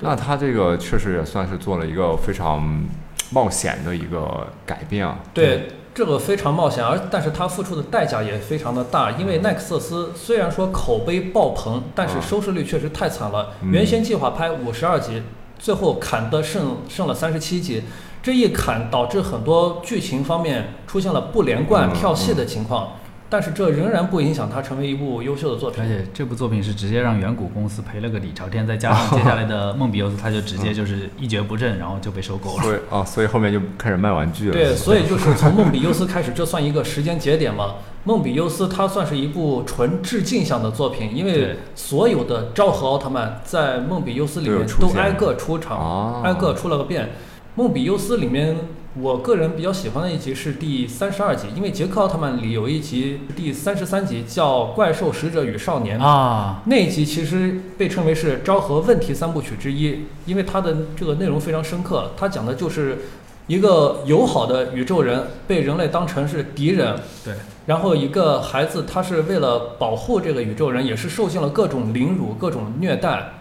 那他这个确实也算是做了一个非常冒险的一个改变啊。对，这个非常冒险，而但是他付出的代价也非常的大，因为奈克瑟斯虽然说口碑爆棚，但是收视率确实太惨了。原先计划拍五十二集，最后砍的剩剩了三十七集，这一砍导致很多剧情方面出现了不连贯、跳戏的情况。但是这仍然不影响它成为一部优秀的作品。而且这部作品是直接让远古公司赔了个底朝天，再加上接下来的梦比优斯，他就直接就是一蹶不振，然后就被收购了。所以啊，所以后面就开始卖玩具了。对，所以就是从梦比优斯开始，这算一个时间节点吗？[laughs] 梦比优斯它算是一部纯致敬向的作品，因为所有的昭和奥特曼在梦比优斯里面都挨个出场，挨个出了个遍。梦比优斯里面。我个人比较喜欢的一集是第三十二集，因为杰克奥特曼里有一集第三十三集叫《怪兽使者与少年》啊，那一集其实被称为是昭和问题三部曲之一，因为它的这个内容非常深刻。它讲的就是一个友好的宇宙人被人类当成是敌人，对，然后一个孩子他是为了保护这个宇宙人，也是受尽了各种凌辱、各种虐待，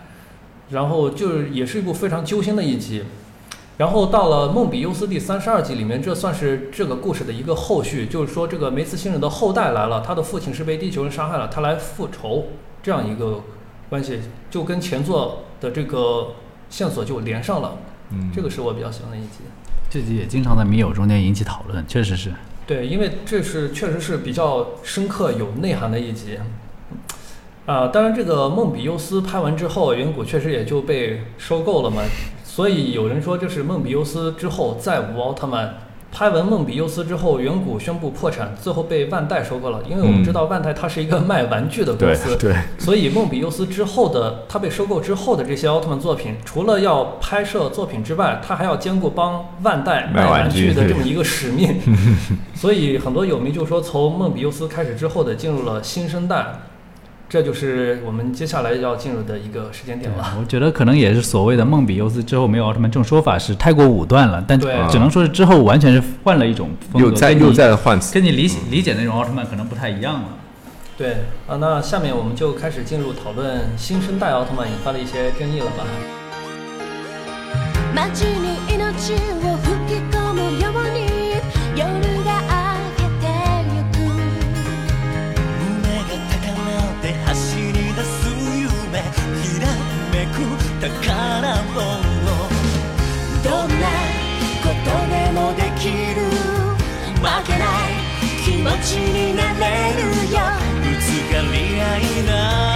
然后就是也是一部非常揪心的一集。然后到了梦比优斯第三十二集里面，这算是这个故事的一个后续，就是说这个梅茨星人的后代来了，他的父亲是被地球人杀害了，他来复仇，这样一个关系就跟前作的这个线索就连上了。嗯，这个是我比较喜欢的一集。这集也经常在迷友中间引起讨论，确实是。对，因为这是确实是比较深刻有内涵的一集。啊，当然这个梦比优斯拍完之后，远古确实也就被收购了嘛。所以有人说，这是梦比优斯之后再无奥特曼。拍完梦比优斯之后，远古宣布破产，最后被万代收购了。因为我们知道万代它是一个卖玩具的公司，对，[laughs] 所以梦比优斯之后的它被收购之后的这些奥特曼作品，除了要拍摄作品之外，它还要兼顾帮万代卖玩具的这么一个使命。[laughs] 所以很多有迷就说，从梦比优斯开始之后的进入了新生代。这就是我们接下来要进入的一个时间点了。我觉得可能也是所谓的梦比优斯之后没有奥特曼这种说法是太过武断了，但只能说是之后完全是换了一种风格，又在又在换跟你理理解那种奥特曼可能不太一样了。对啊，那下面我们就开始进入讨论新生代奥特曼引发的一些争议了吧。宝物どんなことでもできる。負けない気持ちになれるよ。ぶつかり合いな。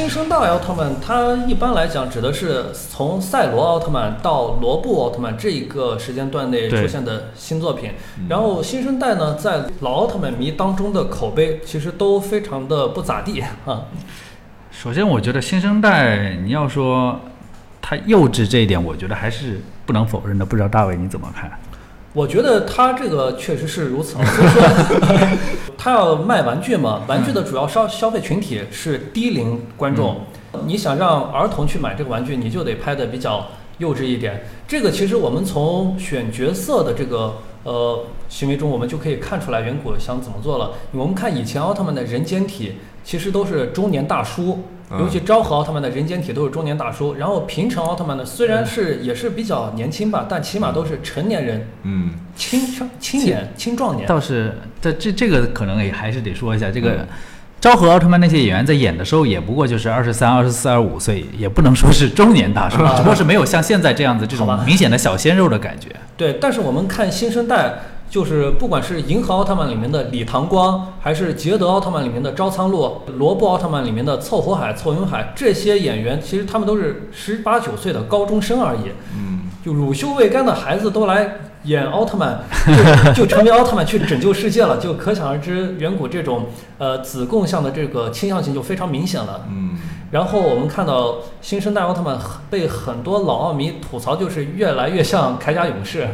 新生代奥特曼，它一般来讲指的是从赛罗奥特曼到罗布奥特曼这一个时间段内出现的新作品。然后新生代呢，在老奥特曼迷当中的口碑其实都非常的不咋地 [laughs] 啊。首先，我觉得新生代你要说它幼稚这一点，我觉得还是不能否认的。不知道大卫你怎么看？我觉得他这个确实是如此，所以说 [laughs] 他要卖玩具嘛，玩具的主要消消费群体是低龄观众。你想让儿童去买这个玩具，你就得拍的比较幼稚一点。这个其实我们从选角色的这个呃行为中，我们就可以看出来远古想怎么做了。我们看以前奥特曼的人间体，其实都是中年大叔。尤其昭和奥特曼的人间体都是中年大叔，然后平成奥特曼呢，虽然是也是比较年轻吧，但起码都是成年人，嗯，青少青年、青壮年。倒是这这这个可能也还是得说一下，这个昭和奥特曼那些演员在演的时候，也不过就是二十三、二十四、二十五岁，也不能说是中年大叔，只不过是没有像现在这样子这种明显的小鲜肉的感觉。对，但是我们看新生代。就是不管是银河奥特曼里面的李唐光，还是捷德奥特曼里面的招仓洛，罗布奥特曼里面的凑火海、凑云海，这些演员其实他们都是十八九岁的高中生而已。嗯，就乳臭未干的孩子都来演奥特曼，就 [laughs] 就成为奥特曼去拯救世界了，就可想而知，远古这种呃子贡向的这个倾向性就非常明显了。嗯。然后我们看到新生代奥特曼被很多老奥迷吐槽，就是越来越像铠甲勇士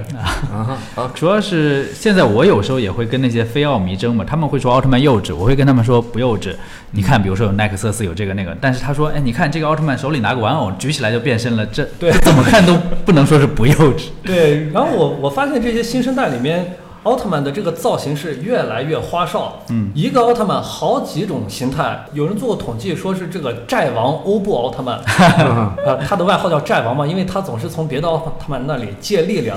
啊。主要是现在我有时候也会跟那些非奥迷争嘛，他们会说奥特曼幼稚，我会跟他们说不幼稚。你看，比如说有奈克瑟斯有这个那个，但是他说，哎，你看这个奥特曼手里拿个玩偶，举起来就变身了，这对怎么看都不能说是不幼稚。对，然后我我发现这些新生代里面。奥特曼的这个造型是越来越花哨，嗯，一个奥特曼好几种形态，有人做过统计，说是这个债王欧布奥特曼，[laughs] 呃他的外号叫债王嘛，因为他总是从别的奥特曼那里借力量。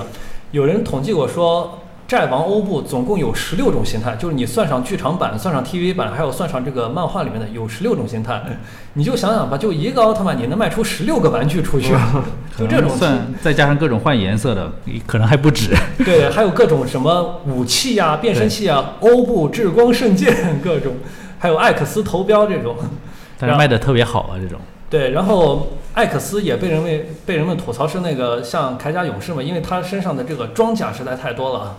有人统计过说。债王欧布总共有十六种形态，就是你算上剧场版、算上 TV 版，还有算上这个漫画里面的，有十六种形态。你就想想吧，就一个奥特曼，你能卖出十六个玩具出去，就这种算，再加上各种换颜色的，可能还不止。对，还有各种什么武器呀、变身器啊，欧布至光圣剑 [laughs] 各种，还有艾克斯头标这种，但是卖的特别好啊，这种。对，然后艾克斯也被人们被人们吐槽是那个像铠甲勇士嘛，因为他身上的这个装甲实在太多了。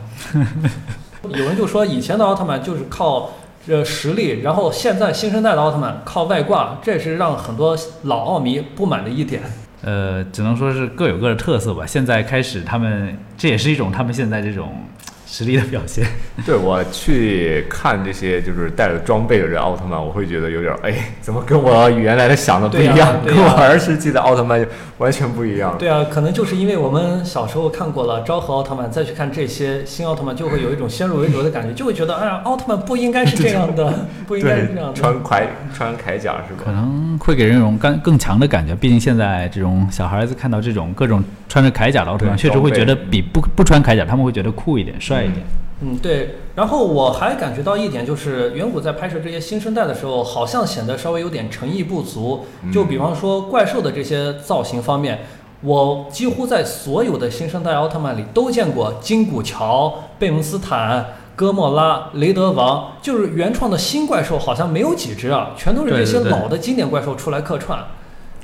[laughs] 有人就说以前的奥特曼就是靠这实力，然后现在新生代的奥特曼靠外挂，这是让很多老奥迷不满的一点。呃，只能说是各有各的特色吧。现在开始，他们这也是一种他们现在这种。实力的表现，[laughs] 对我去看这些就是带着装备的这奥特曼，我会觉得有点哎，怎么跟我原来的想的不一样？跟我儿时记得奥特曼完全不一样。对啊，可能就是因为我们小时候看过了昭和奥特曼，再去看这些新奥特曼，就会有一种先入为主的感觉，就会觉得哎呀，奥特曼不应该是这样的，[laughs] 不应该是这样的。穿铠穿铠甲是吧？可能会给人一种更更强的感觉。毕竟现在这种小孩子看到这种各种穿着铠甲的奥特曼，确实会觉得比不不穿铠甲，他们会觉得酷一点、帅。嗯，对。然后我还感觉到一点，就是远古在拍摄这些新生代的时候，好像显得稍微有点诚意不足。就比方说怪兽的这些造型方面，我几乎在所有的新生代奥特曼里都见过金古桥、贝蒙斯坦、哥莫拉、雷德王，就是原创的新怪兽好像没有几只啊，全都是这些老的经典怪兽出来客串。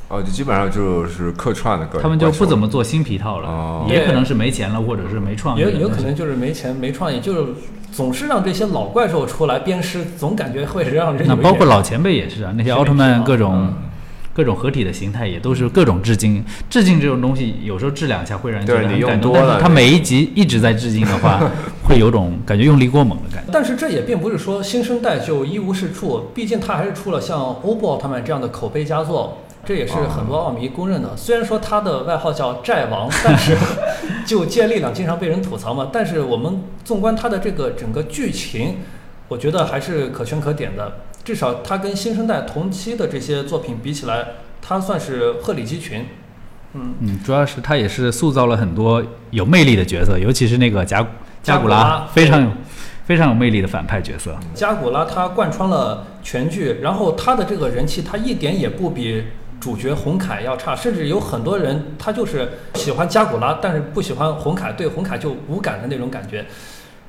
哦，就基本上就是客串的，他们就不怎么做新皮套了，也可能是没钱了，或者是没创意，也有可能就是没钱没创意，就是总是让这些老怪兽出来鞭尸，总感觉会让人。那包括老前辈也是啊，那些奥特曼各种各种合体的形态也都是各种致敬，致敬这种东西有时候致两下会让人觉得很感动，但是他每一集一直在致敬的话，[laughs] 会有种感觉用力过猛的感觉。但是这也并不是说新生代就一无是处，毕竟他还是出了像欧布奥特曼这样的口碑佳作。这也是很多奥迷公认的。虽然说他的外号叫债王，但是 [laughs] 就借力量经常被人吐槽嘛。但是我们纵观他的这个整个剧情，我觉得还是可圈可点的。至少他跟新生代同期的这些作品比起来，他算是鹤立鸡群。嗯嗯，主要是他也是塑造了很多有魅力的角色，尤其是那个贾贾古拉，非常有非常有魅力的反派角色。贾古拉他贯穿了全剧，然后他的这个人气，他一点也不比。主角红凯要差，甚至有很多人他就是喜欢加古拉，但是不喜欢红凯，对红凯就无感的那种感觉。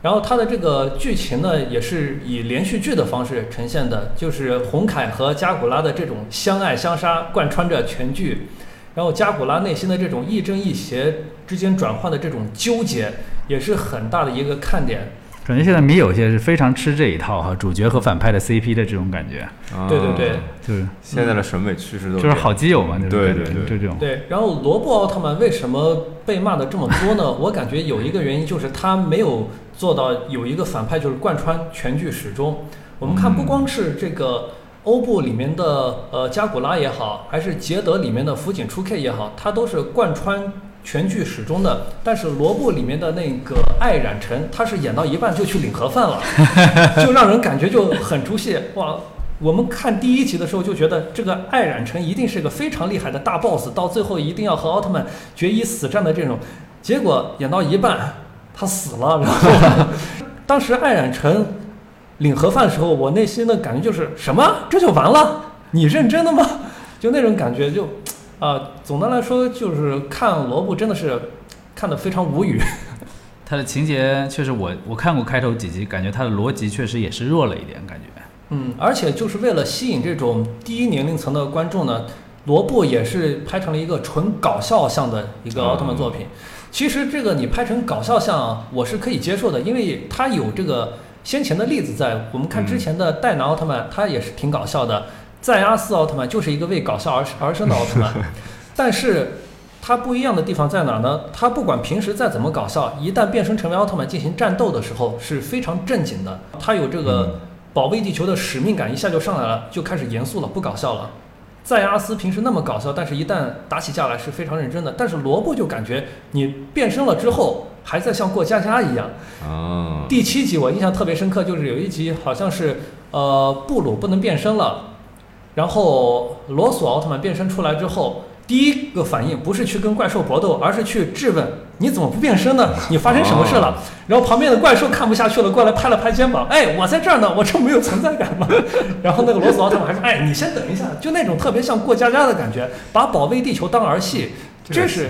然后它的这个剧情呢，也是以连续剧的方式呈现的，就是红凯和加古拉的这种相爱相杀贯穿着全剧，然后加古拉内心的这种亦正亦邪之间转换的这种纠结，也是很大的一个看点。感觉现在米有些是非常吃这一套哈，主角和反派的 CP 的这种感觉。对对对，就是现在的审美趋势都就是好基友嘛，对对对，就这种。对，然后罗布奥特曼为什么被骂的这么多呢？[laughs] 我感觉有一个原因就是他没有做到有一个反派就是贯穿全剧始终。我们看不光是这个欧布里面的呃加古拉也好，还是捷德里面的福井出 K 也好，他都是贯穿。全剧始终的，但是罗布里面的那个艾染臣，他是演到一半就去领盒饭了，[laughs] 就让人感觉就很出戏哇！我们看第一集的时候就觉得这个艾染臣一定是个非常厉害的大 boss，到最后一定要和奥特曼决一死战的这种，结果演到一半他死了，然后 [laughs] 当时艾染臣领盒饭的时候，我内心的感觉就是什么？这就完了？你认真的吗？就那种感觉就。啊，总的来说就是看罗布真的是看得非常无语。[laughs] 他的情节确实，我我看过开头几集，感觉他的逻辑确实也是弱了一点，感觉。嗯，而且就是为了吸引这种低年龄层的观众呢，罗布也是拍成了一个纯搞笑向的一个奥特曼作品。其实这个你拍成搞笑向，我是可以接受的，因为他有这个先前的例子在。我们看之前的戴拿奥特曼，他也是挺搞笑的。在阿斯奥特曼就是一个为搞笑而而生的奥特曼，[laughs] 但是他不一样的地方在哪呢？他不管平时再怎么搞笑，一旦变身成为奥特曼进行战斗的时候是非常正经的。他有这个保卫地球的使命感，一下就上来了，就开始严肃了，不搞笑了。在阿斯平时那么搞笑，但是一旦打起架来是非常认真的。但是罗布就感觉你变身了之后还在像过家家一样。第七集我印象特别深刻，就是有一集好像是呃布鲁不能变身了。然后罗索奥特曼变身出来之后，第一个反应不是去跟怪兽搏斗，而是去质问你怎么不变身呢？[laughs] 你发生什么事了？然后旁边的怪兽看不下去了，过来拍了拍肩膀，哎，我在这儿呢，我这没有存在感吗？[laughs] 然后那个罗索奥特曼还说，哎，你先等一下，就那种特别像过家家的感觉，把保卫地球当儿戏，这是。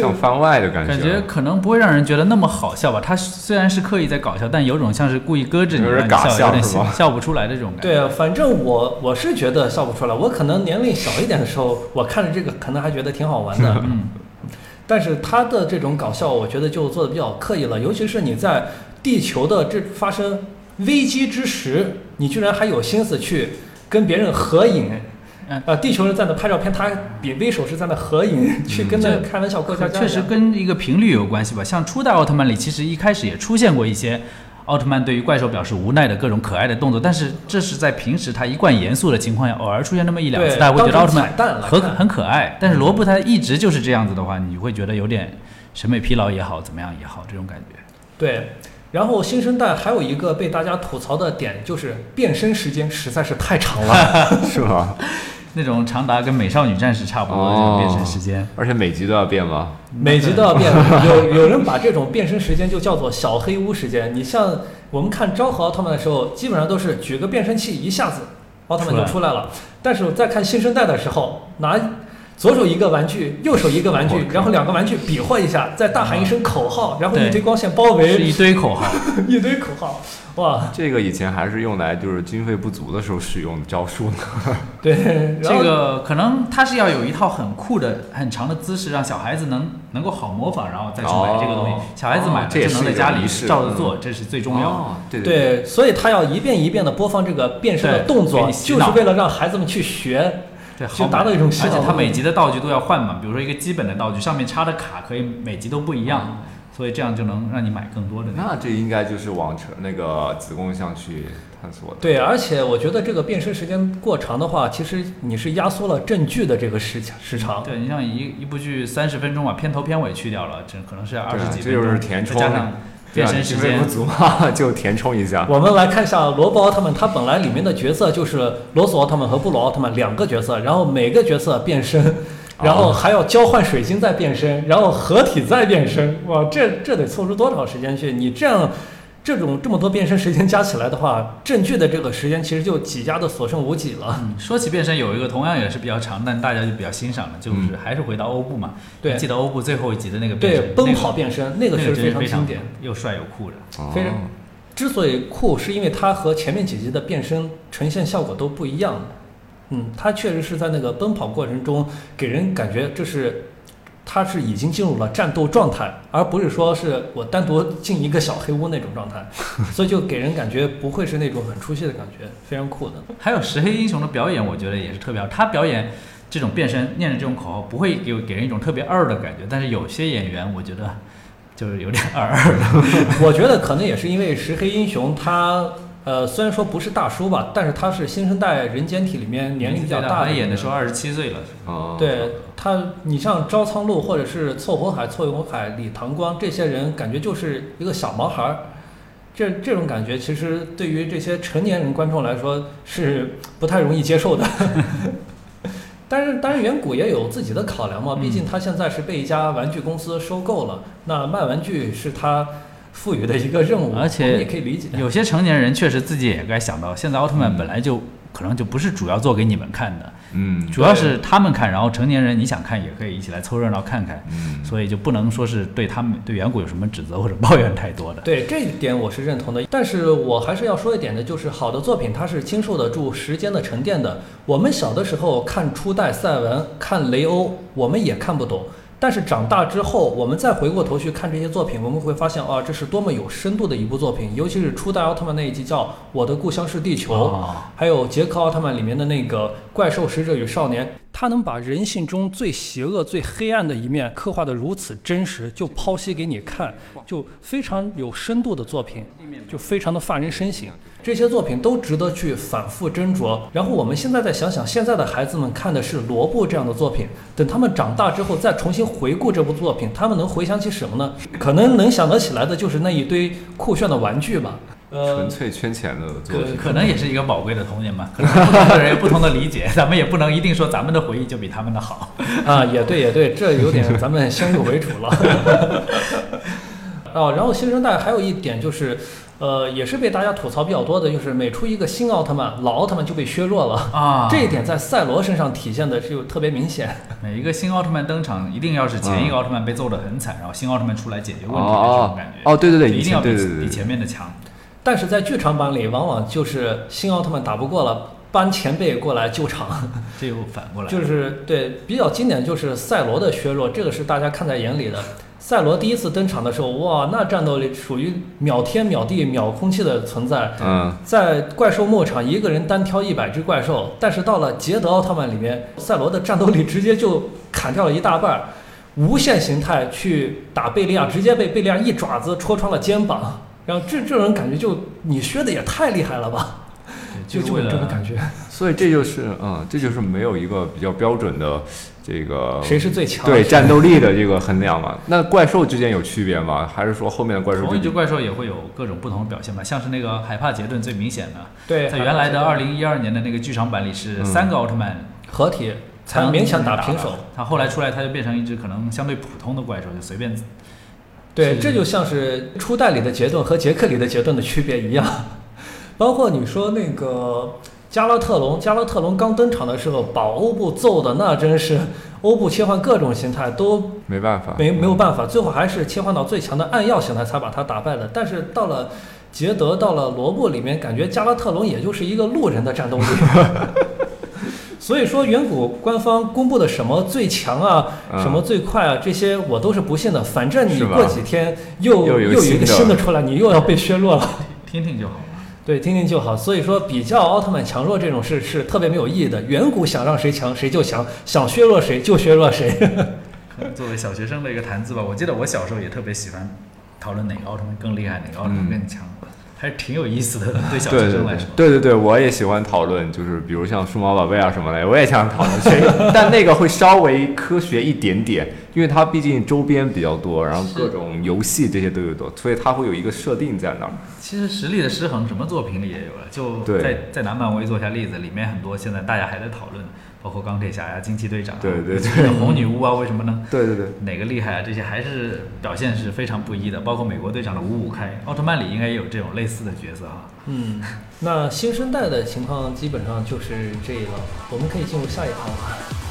像番外的感觉，感觉可能不会让人觉得那么好笑吧？他虽然是刻意在搞笑，但有种像是故意搁置你，让你笑，有点笑不出来的这种感觉。对啊，反正我我是觉得笑不出来。我可能年龄小一点的时候，我看着这个可能还觉得挺好玩的。嗯，但是他的这种搞笑，我觉得就做的比较刻意了。尤其是你在地球的这发生危机之时，你居然还有心思去跟别人合影。呃，地球人在那拍照片，他比威手是在那合影，去跟那开玩笑过家家。确实跟一个频率有关系吧。像初代奥特曼里，其实一开始也出现过一些奥特曼对于怪兽表示无奈的各种可爱的动作，但是这是在平时他一贯严肃的情况下，偶尔出现那么一两次，大家会觉得奥特曼很很可爱。但是罗布他一直就是这样子的话，你会觉得有点审美疲劳也好，怎么样也好，这种感觉。对。然后新生代还有一个被大家吐槽的点，就是变身时间实在是太长了，[laughs] 是吧？那种长达跟美少女战士差不多的这种变身时间，而且每集都要变吗？每集都要变。[laughs] 有有人把这种变身时间就叫做小黑屋时间。你像我们看昭和奥特曼的时候，基本上都是举个变身器，一下子奥特曼就出来了。但是在看新生代的时候，拿。左手一个玩具，右手一个玩具，然后两个玩具比划一下，再大喊一声口号，然后一堆光线包围，是一堆口号，[laughs] 一堆口号，哇！这个以前还是用来就是经费不足的时候使用的招数呢。[laughs] 对，[laughs] 这个可能他是要有一套很酷的、很长的姿势，让小孩子能能够好模仿，然后再去买这个东西。小孩子买就能在家里照着做，这是最重要的。对对，所以他要一遍一遍的播放这个变身的动作，就是为了让孩子们去学。对，就达到一种，而且它每集的道具都要换嘛，比如说一个基本的道具上面插的卡可以每集都不一样，所以这样就能让你买更多的。那这应该就是往成那个子宫向去探索的。对，而且我觉得这个变身时间过长的话，其实你是压缩了正剧的这个时时长。对你像一一部剧三十分钟把片头片尾去掉了，这可能是二十几分钟，这就是填充。加上变身时间不足嘛，[laughs] 就填充一下。我们来看一下罗布奥特曼，他本来里面的角色就是罗索奥特曼和布鲁奥特曼两个角色，然后每个角色变身，[laughs] 然后还要交换水晶再变身，然后合体再变身。哇，这这得凑出多少时间去？你这样这种这么多变身时间加起来的话，正剧的这个时间其实就几家的所剩无几了。说起变身，有一个同样也是比较长，但大家就比较欣赏的，就是还是回到欧布嘛。对，记得欧布最后一集的那个变身，对，奔跑变身，那个是非常经典，又帅又酷的。非常，之所以酷，是因为它和前面几集的变身呈现效果都不一样。嗯，它确实是在那个奔跑过程中给人感觉这是。他是已经进入了战斗状态，而不是说是我单独进一个小黑屋那种状态，[laughs] 所以就给人感觉不会是那种很出戏的感觉，非常酷的。还有石黑英雄的表演，我觉得也是特别好。他表演这种变身，念着这种口号，不会给给人一种特别二的感觉。但是有些演员，我觉得就是有点二二的。我觉得可能也是因为石黑英雄他。呃，虽然说不是大叔吧，但是他是新生代人间体里面年龄比较大的。演的时候二十七岁了。哦。对他，你像朝仓路或者是凑合海、凑合海、李唐光这些人，感觉就是一个小毛孩儿。这这种感觉，其实对于这些成年人观众来说是不太容易接受的。[laughs] 但是，当然，远古也有自己的考量嘛，毕竟他现在是被一家玩具公司收购了，那卖玩具是他。赋予的一个任务，而且也可以理解。有些成年人确实自己也该想到，现在奥特曼本来就可能就不是主要做给你们看的，嗯，主要是他们看，然后成年人你想看也可以一起来凑热闹看看，嗯，所以就不能说是对他们对远古有什么指责或者抱怨太多的。对这一点我是认同的，但是我还是要说一点的，就是好的作品它是经受得住时间的沉淀的。我们小的时候看初代赛文，看雷欧，我们也看不懂。但是长大之后，我们再回过头去看这些作品，我们会发现，啊，这是多么有深度的一部作品。尤其是初代奥特曼那一集叫《我的故乡是地球》，还有杰克奥特曼里面的那个怪兽使者与少年，他能把人性中最邪恶、最黑暗的一面刻画得如此真实，就剖析给你看，就非常有深度的作品，就非常的发人深省。这些作品都值得去反复斟酌。然后我们现在再想想，现在的孩子们看的是罗布这样的作品，等他们长大之后再重新回顾这部作品，他们能回想起什么呢？可能能想得起来的就是那一堆酷炫的玩具吧。呃，纯粹圈钱的作品，可能也是一个宝贵的童年吧。可能不同的人有不同的理解，[laughs] 咱们也不能一定说咱们的回忆就比他们的好。啊，也对，也对，这有点咱们先入为主了。[laughs] 哦，然后新生代还有一点就是。呃，也是被大家吐槽比较多的，就是每出一个新奥特曼，老奥特曼就被削弱了啊。这一点在赛罗身上体现的就特别明显。[laughs] 每一个新奥特曼登场，一定要是前一个奥特曼被揍得很惨，然后新奥特曼出来解决问题的这种感觉。哦，对对对，一定要比比前面的强。但是在剧场版里，往往就是新奥特曼打不过了，搬前辈过来救场。[laughs] 这又反过来。就是对比较经典，就是赛罗的削弱，这个是大家看在眼里的。赛罗第一次登场的时候，哇，那战斗力属于秒天秒地秒空气的存在。嗯，在怪兽牧场一个人单挑一百只怪兽，但是到了捷德奥特曼里面，赛罗的战斗力直接就砍掉了一大半，无限形态去打贝利亚，直接被贝利亚一爪子戳穿了肩膀。然后这这种感觉就你削的也太厉害了吧？[laughs] 就就这种感觉。[laughs] 所以这就是嗯，这就是没有一个比较标准的。这个谁是最强？对战斗力 [laughs] 的这个衡量嘛？那怪兽之间有区别吗？还是说后面的怪兽？同一只怪兽也会有各种不同的表现吧？像是那个海帕杰顿最明显的。对，在原来的二零一二年的那个剧场版里是三个奥特曼合体才勉强打平手。他后来出来他就变成一只可能相对普通的怪兽，就随便。对，这就像是初代里的杰顿和杰克里的杰顿的区别一样。[laughs] 包括你说那个。加拉特隆，加拉特隆刚登场的时候，把欧布揍的那真是，欧布切换各种形态都没办法，没没有办法，最后还是切换到最强的暗耀形态才把他打败了。但是到了杰德，到了罗布里面，感觉加拉特隆也就是一个路人的战斗力。[laughs] 所以说，远古官方公布的什么最强啊，什么最快啊，这些我都是不信的。反正你过几天又又有一个新的出来，你又要被削弱了。听听就好。对，听听就好。所以说，比较奥特曼强弱这种事是特别没有意义的。远古想让谁强谁就强，想削弱谁就削弱谁。作为小学生的一个谈资吧，我记得我小时候也特别喜欢讨论哪个奥特曼更厉害，哪个奥特曼更强。还是挺有意思的，[laughs] 对小学生来说。对对对，我也喜欢讨论，就是比如像数码宝贝啊什么的，我也想讨论。[laughs] 但那个会稍微科学一点点，因为它毕竟周边比较多，然后各种游戏这些都有多，所以它会有一个设定在那儿。其实实力的失衡，什么作品里也有了。就在在拿漫威做一下例子，里面很多现在大家还在讨论，包括钢铁侠呀、惊奇队长，对对对，红女巫啊，为什么呢？对对对，哪个厉害啊？这些还是表现是非常不一的。包括美国队长的五五开，奥特曼里应该也有这种类似的角色哈。嗯，那新生代的情况基本上就是这个。我们可以进入下一行。接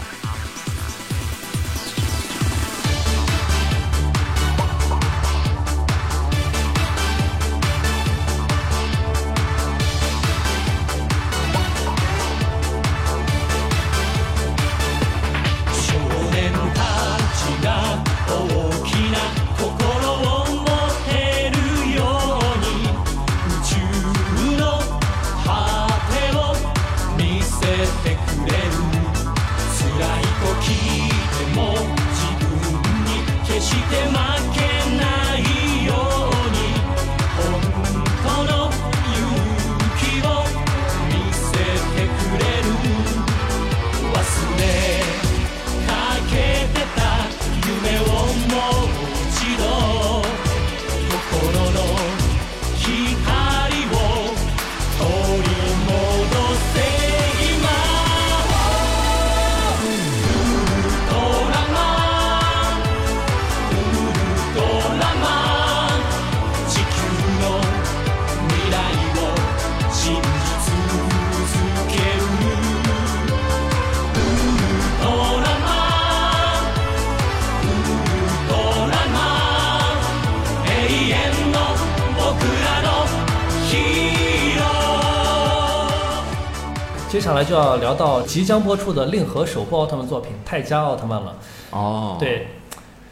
聊到即将播出的令和首部奥特曼作品《泰迦奥特曼》了。哦，对。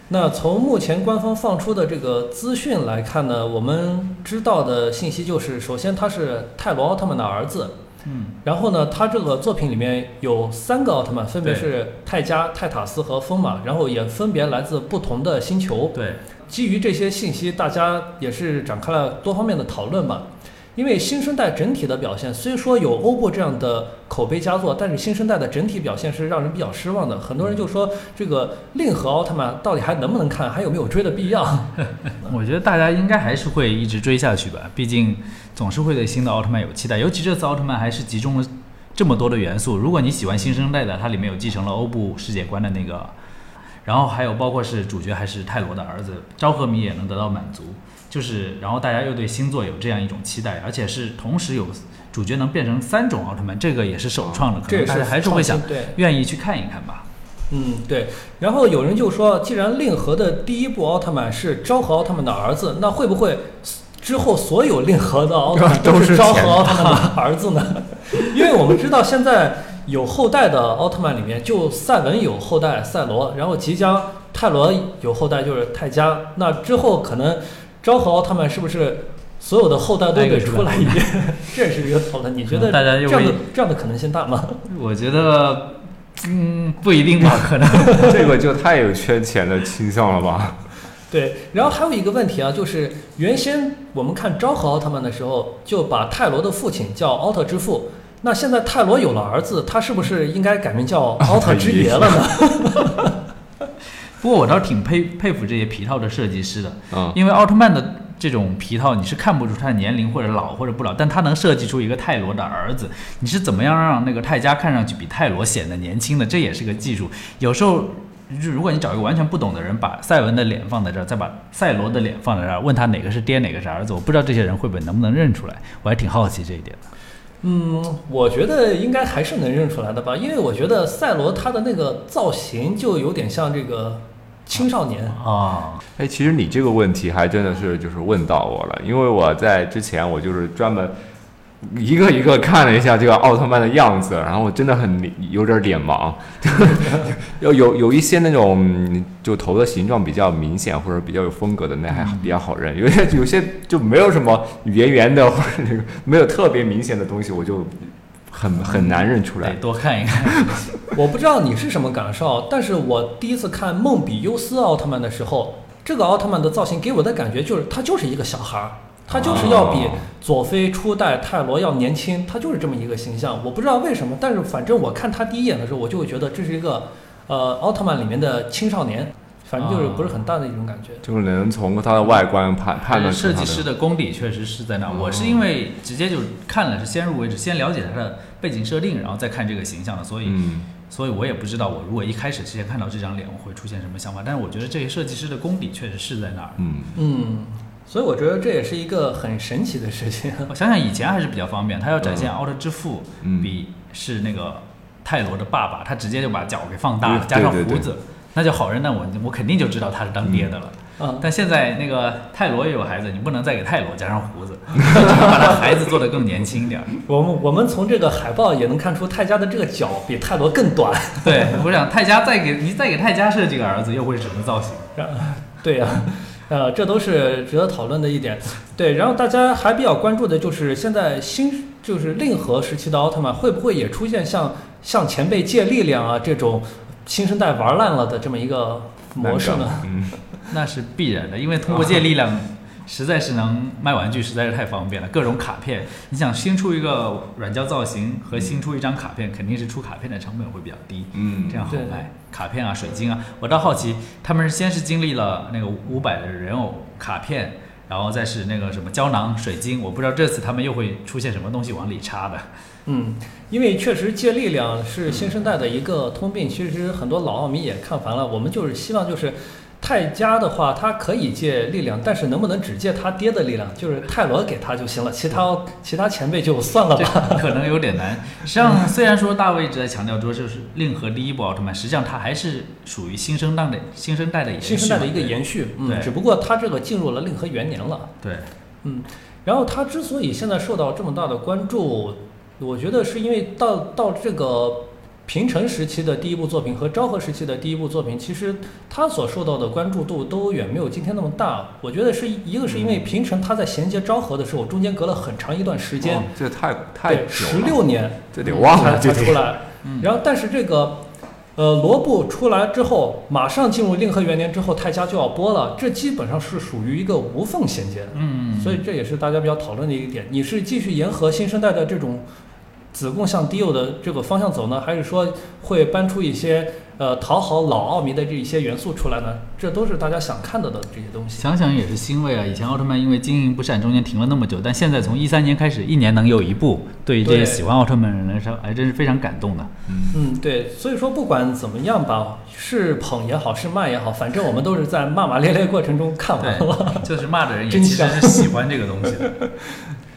那从目前官方放出的这个资讯来看呢，我们知道的信息就是，首先他是泰罗奥特曼的儿子。嗯。然后呢，他这个作品里面有三个奥特曼，分别是泰迦、泰塔斯和风马，然后也分别来自不同的星球。对。基于这些信息，大家也是展开了多方面的讨论吧。因为新生代整体的表现，虽说有欧布这样的口碑佳作，但是新生代的整体表现是让人比较失望的。很多人就说，这个令和奥特曼到底还能不能看，还有没有追的必要？[laughs] 我觉得大家应该还是会一直追下去吧，毕竟总是会对新的奥特曼有期待。尤其这次奥特曼还是集中了这么多的元素。如果你喜欢新生代的，它里面有继承了欧布世界观的那个，然后还有包括是主角还是泰罗的儿子，昭和迷也能得到满足。就是，然后大家又对星座有这样一种期待，而且是同时有主角能变成三种奥特曼，这个也是首创的，可能大家还是会想愿意去看一看吧。嗯，对。然后有人就说，既然令和的第一部奥特曼是昭和奥特曼的儿子，那会不会之后所有令和的奥特曼都是昭和奥特曼的 [laughs] 儿子呢？[laughs] 因为我们知道现在有后代的奥特曼里面，就赛文有后代赛罗，然后即将泰罗有后代就是泰迦，那之后可能。昭和奥特曼是不是所有的后代都得出来一遍？[laughs] 这是一个讨论，你觉得大家这样的这样的可能性大吗？我觉得，嗯，不一定吧，可能 [laughs] 这个就太有圈钱的倾向了吧？对，然后还有一个问题啊，就是原先我们看昭和奥特曼的时候，就把泰罗的父亲叫奥特之父，那现在泰罗有了儿子，他是不是应该改名叫奥特之爷了呢？不过我倒是挺佩佩服这些皮套的设计师的，嗯，因为奥特曼的这种皮套你是看不出他的年龄或者老或者不老，但他能设计出一个泰罗的儿子，你是怎么样让那个泰迦看上去比泰罗显得年轻的？这也是个技术。有时候，如果你找一个完全不懂的人，把赛文的脸放在这儿，再把赛罗的脸放在这儿，问他哪个是爹哪个是儿子，我不知道这些人会不会能不能认出来，我还挺好奇这一点的。嗯，我觉得应该还是能认出来的吧，因为我觉得赛罗他的那个造型就有点像这个。青少年。啊，哎，其实你这个问题还真的是就是问到我了，因为我在之前我就是专门一个一个看了一下这个奥特曼的样子，然后我真的很有点脸盲，[laughs] 有有有一些那种就头的形状比较明显或者比较有风格的那还比较好认，有些有些就没有什么圆圆的或者那个没有特别明显的东西，我就。很很难认出来，多看一看。[laughs] 我不知道你是什么感受，但是我第一次看梦比优斯奥特曼的时候，这个奥特曼的造型给我的感觉就是他就是一个小孩儿，他就是要比佐菲初代泰罗要年轻，他就是这么一个形象。我不知道为什么，但是反正我看他第一眼的时候，我就会觉得这是一个呃奥特曼里面的青少年。反正就是不是很大的一种感觉，就是能从它的外观判判断设计师的功底确实是在那。我是因为直接就看了，是先入为主，先了解它的背景设定，然后再看这个形象的，所以所以我也不知道我如果一开始先看到这张脸，我会出现什么想法。但是我觉得这些设计师的功底确实是在那儿。嗯嗯，所以我觉得这也是一个很神奇的事情。[laughs] 我想想以前还是比较方便，他要展现奥特之父，嗯比是那个泰罗的爸爸，他直接就把脚给放大了，加上对对胡子，那就好人，那我我肯定就知道他是当爹的了。嗯，但现在那个泰罗也有孩子，你不能再给泰罗加上胡子，[laughs] 把他孩子做得更年轻一点儿。我们我们从这个海报也能看出泰迦的这个脚比泰罗更短。[laughs] 对，我想泰迦再给你再给泰迦设计个儿子，又会是什么造型？对呀、呃，这都是值得讨论的一点。对，然后大家还比较关注的就是现在新就是令和时期的奥特曼会不会也出现像向前辈借力量啊这种新生代玩烂了的这么一个模式呢？嗯，[laughs] 那是必然的，因为通过借力量，实在是能卖玩具，实在是太方便了。各种卡片，你想新出一个软胶造型和新出一张卡片，肯定是出卡片的成本会比较低，嗯这样好卖。卡片啊，水晶啊，我倒好奇，他们是先是经历了那个五百的人偶卡片，然后再是那个什么胶囊、水晶，我不知道这次他们又会出现什么东西往里插的。嗯，因为确实借力量是新生代的一个通病，其实很多老奥迷也看烦了。我们就是希望就是泰迦的话，他可以借力量，但是能不能只借他爹的力量，就是泰罗给他就行了，其他其他前辈就算了这吧。可能有点难。实际上，[laughs] 虽然说大卫一直在强调说就是令和第一部奥特曼，实际上它还是属于新生代的新生代的延续。新生代的一个延续，嗯，只不过他这个进入了令和元年了，对，嗯，然后他之所以现在受到这么大的关注，我觉得是因为到到这个平成时期的第一部作品和昭和时期的第一部作品，其实他所受到的关注度都远没有今天那么大。我觉得是一个是因为平成他在衔接昭和的时候，中间隔了很长一段时间哦，这太太十，六年，这得忘了，才这得才出来。然后，但是这个，呃，罗布出来之后，马上进入令和元年之后，泰迦就要播了，这基本上是属于一个无缝衔接的。嗯，所以这也是大家比较讨论的一个点。你是继续沿和新生代的这种子贡向低幼的这个方向走呢，还是说会搬出一些呃讨好老奥迷的这一些元素出来呢？这都是大家想看到的这些东西。想想也是欣慰啊！以前奥特曼因为经营不善，中间停了那么久，但现在从一三年开始，一年能有一部，对于这些喜欢奥特曼的人来说，还真是非常感动的。嗯，对，所以说不管怎么样吧，是捧也好，是骂也好，反正我们都是在骂骂咧咧过程中看完了。就是骂的人也 [laughs] 真其实是喜欢这个东西的。[laughs]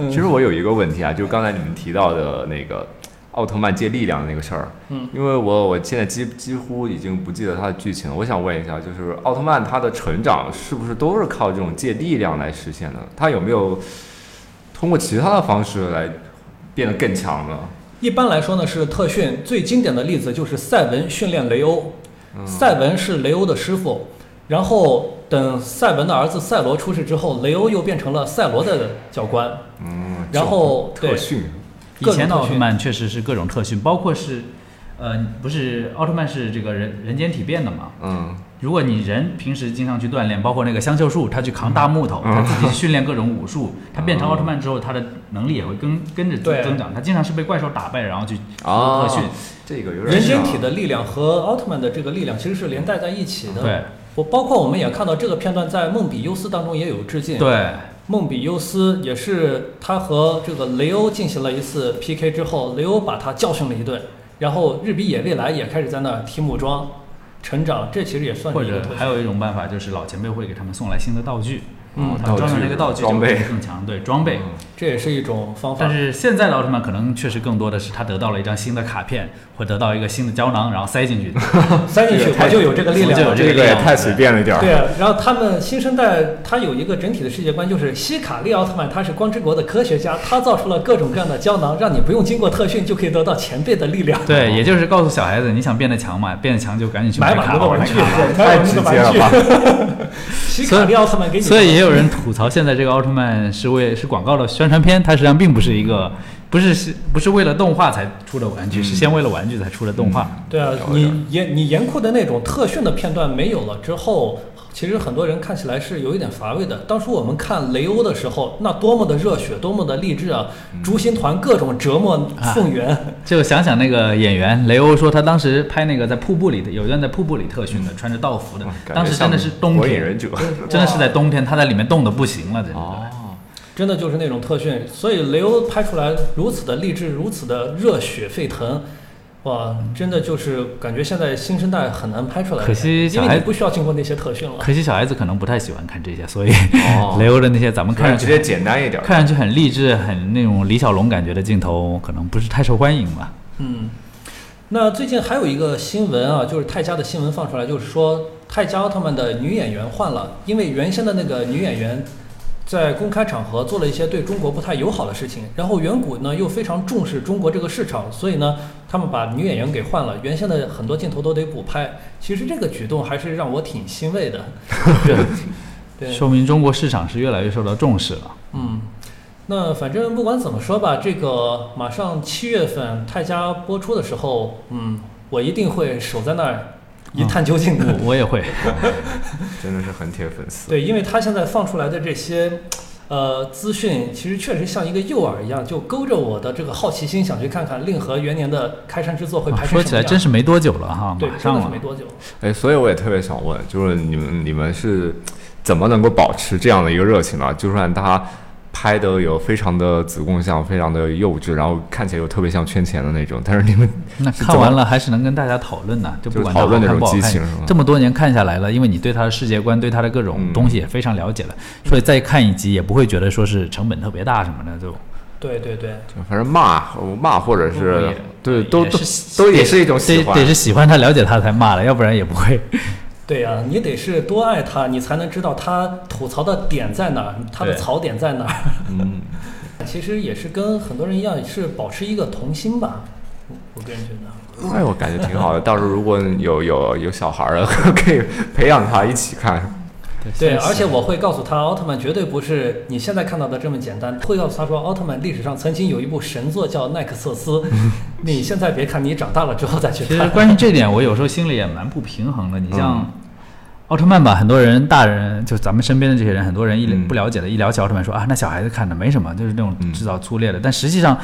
嗯其实我有一个问题啊，就刚才你们提到的那个奥特曼借力量的那个事儿，嗯，因为我我现在几几乎已经不记得它的剧情了。我想问一下，就是奥特曼他的成长是不是都是靠这种借力量来实现的？他有没有通过其他的方式来变得更强呢？一般来说呢，是特训最经典的例子就是赛文训练雷欧，嗯赛文是雷欧的师傅，然后等赛文的儿子赛罗出世之后，雷欧又变成了赛罗的教官。嗯，然后特训，以前的奥特曼确实是各种特训，包括是，呃，不是奥特曼是这个人人间体变的嘛？嗯如果你人平时经常去锻炼，包括那个香秀树，他去扛大木头，嗯他自己 [laughs] 训练各种武术，他变成奥特曼之后，他的能力也会跟跟着增长。他经常是被怪兽打败，然后去啊特训。这个有点人间体的力量和奥特曼的这个力量其实是连带在一起的。对我包括我们也看到这个片段在梦比优斯当中也有致敬。，对，梦比优斯也是他和这个雷欧进行了一次 PK 之后，雷欧把他教训了一顿，然后日比野未来也开始在那儿提木桩成长，这其实也算或者还有一种办法就是老前辈会给他们送来新的道具，嗯他装上那个道具就会装备更强，对装备。这也是一种方法但。是现在的奥特曼可能确实更多的是他得到了一张新的卡片，或得到一个新的胶囊，然后塞进去。[laughs] 塞进去这个太我就有这个力量就有这个这个也太随便了一点儿。对啊，然后他们新生代他有一个整体的世界观，就是希卡利奥特曼他是光之国的科学家，他造出了各种各样的胶囊，让你不用经过特训就可以得到前辈的力量。对，也就是告诉小孩子，你想变得强嘛，变得强就赶紧去买卡满多的玩具，买卡吧。买满多的太直接了玩具。[laughs] 希卡利奥特曼给你，所以也有人吐槽，现在这个奥特曼是为是广告的宣传片，它实际上并不是一个，不是是不是为了动画才出的玩具，是先为了玩具才出的动画。对啊，你严你严酷的那种特训的片段没有了之后，其实很多人看起来是有一点乏味的。当初我们看雷欧的时候，那多么的热血，多么的励志啊！竹心团各种折磨宋元，[laughs] 就想想那个演员雷欧说，他当时拍那个在瀑布里的，有一段在瀑布里特训的，穿着道服的当时真的是冬天真的是在冬天，他在里面冻得不行了，真的。哦，真的就是那种特训。所以雷欧拍出来如此的励志，如此的热血沸腾，哇，真的就是感觉现在新生代很难拍出来，可惜小孩子不需要经过那些特训了。可惜小孩子可能不太喜欢看这些，所以雷欧的那些咱们看上去直接简单一点，看上去很励志、很那种李小龙感觉的镜头，可能不是太受欢迎吧。嗯，那最近还有一个新闻啊，就是泰迦的新闻放出来，就是说泰迦奥特曼的女演员换了，因为原先的那个女演员。在公开场合做了一些对中国不太友好的事情，然后远古呢又非常重视中国这个市场，所以呢，他们把女演员给换了，原先的很多镜头都得补拍。其实这个举动还是让我挺欣慰的，对，说明中国市场是越来越受到重视了。嗯，那反正不管怎么说吧，这个马上七月份泰迦播出的时候，嗯，我一定会守在那儿。一探究竟的，我也会，[laughs] 真的是很铁粉丝。对，因为他现在放出来的这些，呃，资讯其实确实像一个诱饵一样，就勾着我的这个好奇心，想去看看令和元年的开山之作会拍成什么样。说起来真是没多久了哈，对，真的是没多久。哎，所以我也特别想问，就是你们你们是怎么能够保持这样的一个热情呢？就算他。拍的有非常的子贡像，非常的幼稚，然后看起来又特别像圈钱的那种。但是你们那看完了还是能跟大家讨论的，就不管讨论那种激情这么多年看下来了，因为你对他的世界观、对他的各种东西也非常了解了，所以再看一集也不会觉得说是成本特别大什么的，就对对对，反正骂骂或者是对都都都也是一种喜欢，得是喜欢他、了解他才骂了，要不然也不会。对呀，你得是多爱他，你才能知道他吐槽的点在哪儿，他的槽点在哪儿。嗯，[laughs] 其实也是跟很多人一样，是保持一个童心吧。我个人觉得，哎，我感觉挺好的。到时候如果有有有小孩儿，[laughs] 可以培养他一起看。对，而且我会告诉他，奥特曼绝对不是你现在看到的这么简单。会告诉他说，奥特曼历史上曾经有一部神作叫奈克瑟斯。[laughs] 你现在别看，你长大了之后再去看。其实关于这点，我有时候心里也蛮不平衡的。你像奥特曼吧，很多人大人就咱们身边的这些人，很多人一不了解的，一聊起奥特曼说啊，那小孩子看的没什么，就是那种制造粗劣的。但实际上。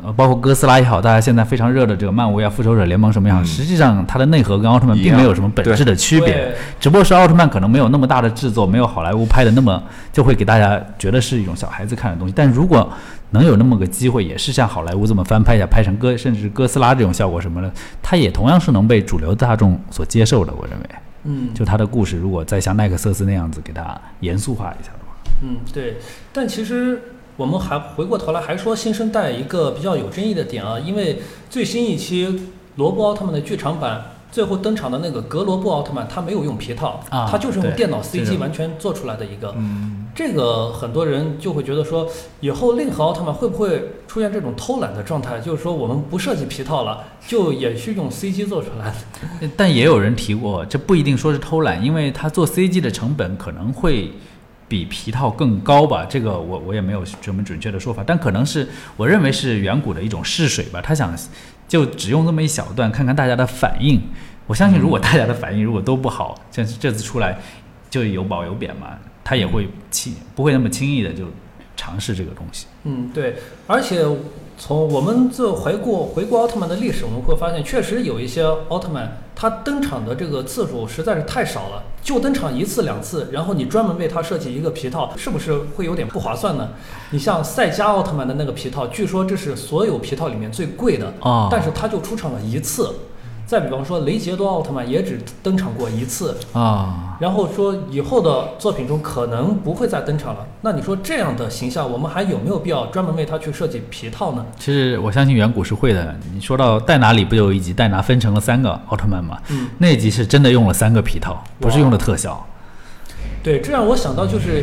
呃，包括哥斯拉也好，大家现在非常热的这个漫威啊、复仇者联盟什么样，实际上它的内核跟奥特曼并没有什么本质的区别，只不过是奥特曼可能没有那么大的制作，没有好莱坞拍的那么，就会给大家觉得是一种小孩子看的东西。但如果能有那么个机会，也是像好莱坞这么翻拍一下，拍成哥甚至哥斯拉这种效果什么的，它也同样是能被主流大众所接受的。我认为，嗯，就它的故事，如果再像奈克瑟斯那样子给它严肃化一下的话，嗯，对，但其实。我们还回过头来还说新生代一个比较有争议的点啊，因为最新一期罗布奥特曼的剧场版最后登场的那个格罗布奥特曼，他没有用皮套，他就是用电脑 CG 完全做出来的一个。这个很多人就会觉得说，以后令和奥特曼会不会出现这种偷懒的状态？就是说我们不设计皮套了，就也是用 CG 做出来的。但也有人提过，这不一定说是偷懒，因为他做 CG 的成本可能会。比皮套更高吧？这个我我也没有什么准确的说法，但可能是我认为是远古的一种试水吧。他想就只用这么一小段，看看大家的反应。我相信，如果大家的反应如果都不好，像这次出来就有褒有贬嘛，他也会轻不会那么轻易的就尝试这个东西。嗯，对，而且。从我们这回顾回顾奥特曼的历史，我们会发现，确实有一些奥特曼，他登场的这个次数实在是太少了，就登场一次两次，然后你专门为他设计一个皮套，是不是会有点不划算呢？你像赛迦奥特曼的那个皮套，据说这是所有皮套里面最贵的啊，但是他就出场了一次。再比方说，雷杰多奥特曼也只登场过一次啊，然后说以后的作品中可能不会再登场了。那你说这样的形象，我们还有没有必要专门为他去设计皮套呢？其实我相信远古是会的。你说到戴拿里不有一集戴拿分成了三个奥特曼吗？嗯，那集是真的用了三个皮套，不是用的特效。对，这让我想到就是。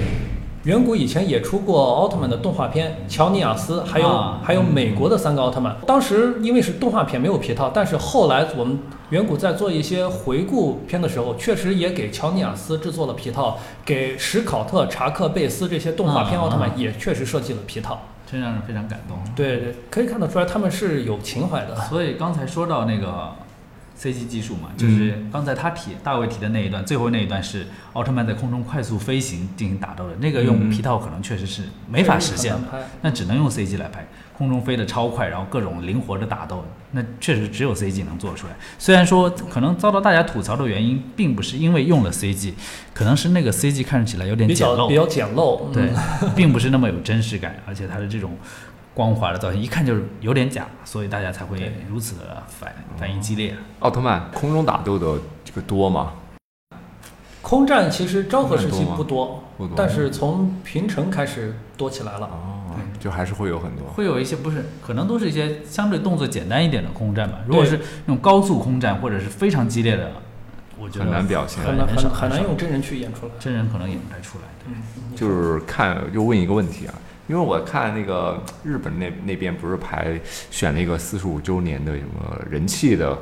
远古以前也出过奥特曼的动画片，乔尼亚斯，还有还有美国的三个奥特曼。当时因为是动画片没有皮套，但是后来我们远古在做一些回顾片的时候，确实也给乔尼亚斯制作了皮套，给史考特、查克贝斯这些动画片奥特曼也确实设计了皮套，真让人非常感动。对对，可以看得出来他们是有情怀的。所以刚才说到那个。CG 技术嘛，就是刚才他提大卫提的那一段，最后那一段是奥特曼在空中快速飞行进行打斗的那个，用皮套可能确实是没法实现的，那只能用 CG 来拍，空中飞得超快，然后各种灵活的打斗，那确实只有 CG 能做出来。虽然说可能遭到大家吐槽的原因，并不是因为用了 CG，可能是那个 CG 看起来有点简陋，比较简陋，对，并不是那么有真实感，而且它的这种。光滑的造型，一看就是有点假，所以大家才会如此的反反应激烈。奥特曼空中打斗的这个多吗？空战其实昭和时期不多，不多但是从平成开始多起来了。哦，就还是会有很多，会有一些不是，可能都是一些相对动作简单一点的空战吧。如果是那种高速空战或者是非常激烈的，我觉得很难表现，很难很很难用真人去演出来，真人可能演不太出来。嗯，就是看，就问一个问题啊。因为我看那个日本那那边不是排选了一个四十五周年的什么人气的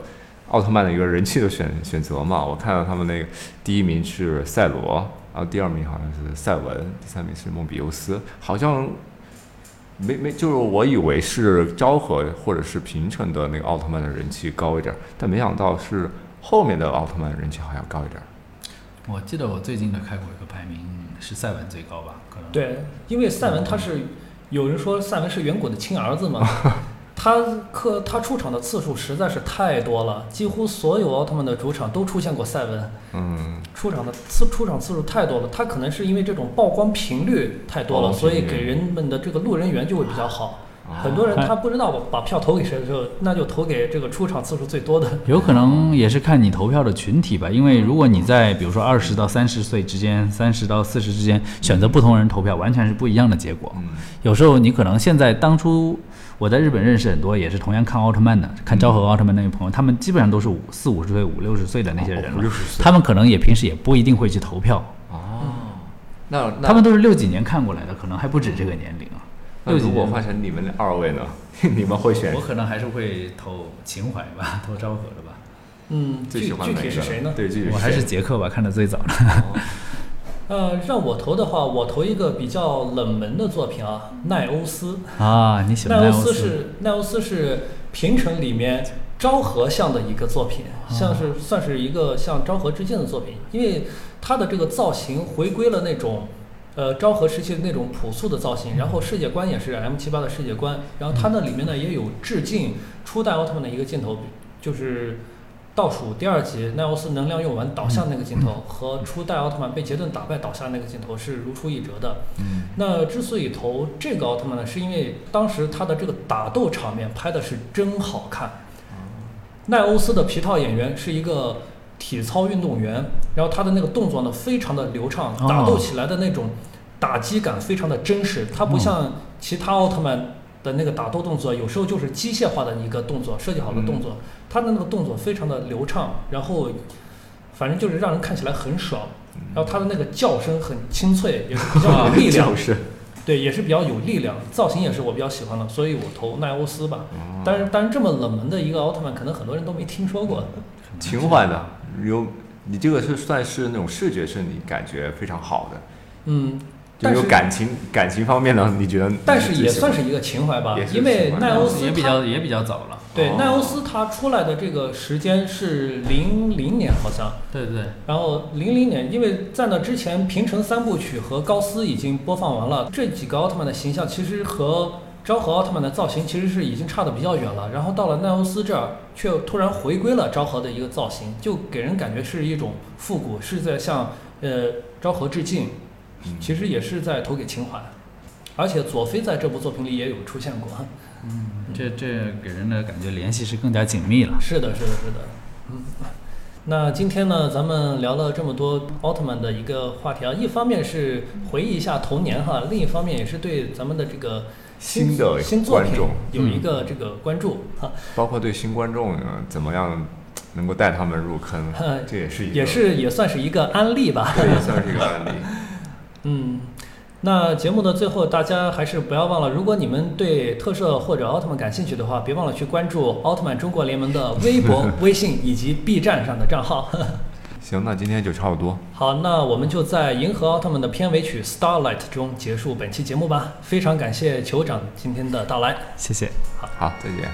奥特曼的一个人气的选选择嘛，我看到他们那个第一名是赛罗，然后第二名好像是赛文，第三名是梦比优斯，好像没没就是我以为是昭和或者是平成的那个奥特曼的人气高一点，但没想到是后面的奥特曼人气好像高一点。我记得我最近的看过一个排名是赛文最高吧。对，因为赛文他是有人说赛文是远古的亲儿子嘛，[laughs] 他可他出场的次数实在是太多了，几乎所有奥特曼的主场都出现过赛文。嗯，出场的次出场次数太多了，他可能是因为这种曝光频率太多了，所以给人们的这个路人缘就会比较好。很多人他不知道把票投给谁的时候，那就投给这个出场次数最多的。[laughs] 有可能也是看你投票的群体吧，因为如果你在比如说二十到三十岁之间，三十到四十之间选择不同人投票，完全是不一样的结果。有时候你可能现在当初我在日本认识很多也是同样看奥特曼的，看昭和奥特曼那些朋友，他们基本上都是五四五十岁、五六十岁的那些人了，他们可能也平时也不一定会去投票。哦，那他们都是六几年看过来的，可能还不止这个年龄啊。那如果换成你们二位呢？[laughs] 你们会选？我可能还是会投情怀吧，[laughs] 投昭和的吧。嗯，具具体是谁呢？对，具体我还是杰克吧，看的最早的。[laughs] 呃，让我投的话，我投一个比较冷门的作品啊，奈欧斯。啊，你喜欢奈欧斯？是奈欧斯是平成里面昭和向的一个作品，像是算是一个向昭和致敬的作品，因为它的这个造型回归了那种。呃，昭和时期的那种朴素的造型，然后世界观也是 M 七八的世界观，然后它那里面呢也有致敬初代奥特曼的一个镜头，就是倒数第二集奈欧斯能量用完倒下那个镜头，和初代奥特曼被杰顿打败倒下那个镜头是如出一辙的。那之所以投这个奥特曼呢，是因为当时他的这个打斗场面拍的是真好看。奈欧斯的皮套演员是一个。体操运动员，然后他的那个动作呢，非常的流畅，打斗起来的那种打击感非常的真实。他不像其他奥特曼的那个打斗动作，有时候就是机械化的一个动作，设计好的动作。他的那个动作非常的流畅，然后反正就是让人看起来很爽。然后他的那个叫声很清脆，也是比较有力量。对，也是比较有力量。造型也是我比较喜欢的，所以我投奈欧斯吧。但是，但是这么冷门的一个奥特曼，可能很多人都没听说过。情怀的。有，你这个是算是那种视觉是你感觉非常好的，嗯，就有感情感情方面呢？你觉得？但是也算是一个情怀吧，因为奈欧斯也比较也比较早了。对，奈欧斯他出来的这个时间是零零年，好像。对对。然后零零年，因为在那之前，平成三部曲和高斯已经播放完了，这几个奥特曼的形象其实和。昭和奥特曼的造型其实是已经差的比较远了，然后到了奈欧斯这儿，却突然回归了昭和的一个造型，就给人感觉是一种复古，是在向呃昭和致敬，其实也是在投给情怀，而且佐菲在这部作品里也有出现过，嗯，[laughs] 这这给人的感觉联系是更加紧密了。是的，是的，是的，嗯，那今天呢，咱们聊了这么多奥特曼的一个话题啊，一方面是回忆一下童年哈，另一方面也是对咱们的这个。新的新作品有一个这个关注哈，包括对新观众怎么样能够带他们入坑，这也是也是也算是一个案例吧，[laughs] 也算是一个案例。[laughs] 嗯，那节目的最后，大家还是不要忘了，如果你们对特摄或者奥特曼感兴趣的话，别忘了去关注奥特曼中国联盟的微博、[laughs] 微信以及 B 站上的账号。行，那今天就差不多。好，那我们就在《银河奥特曼》的片尾曲《Starlight》中结束本期节目吧。非常感谢酋长今天的到来，谢谢。好，好，再见。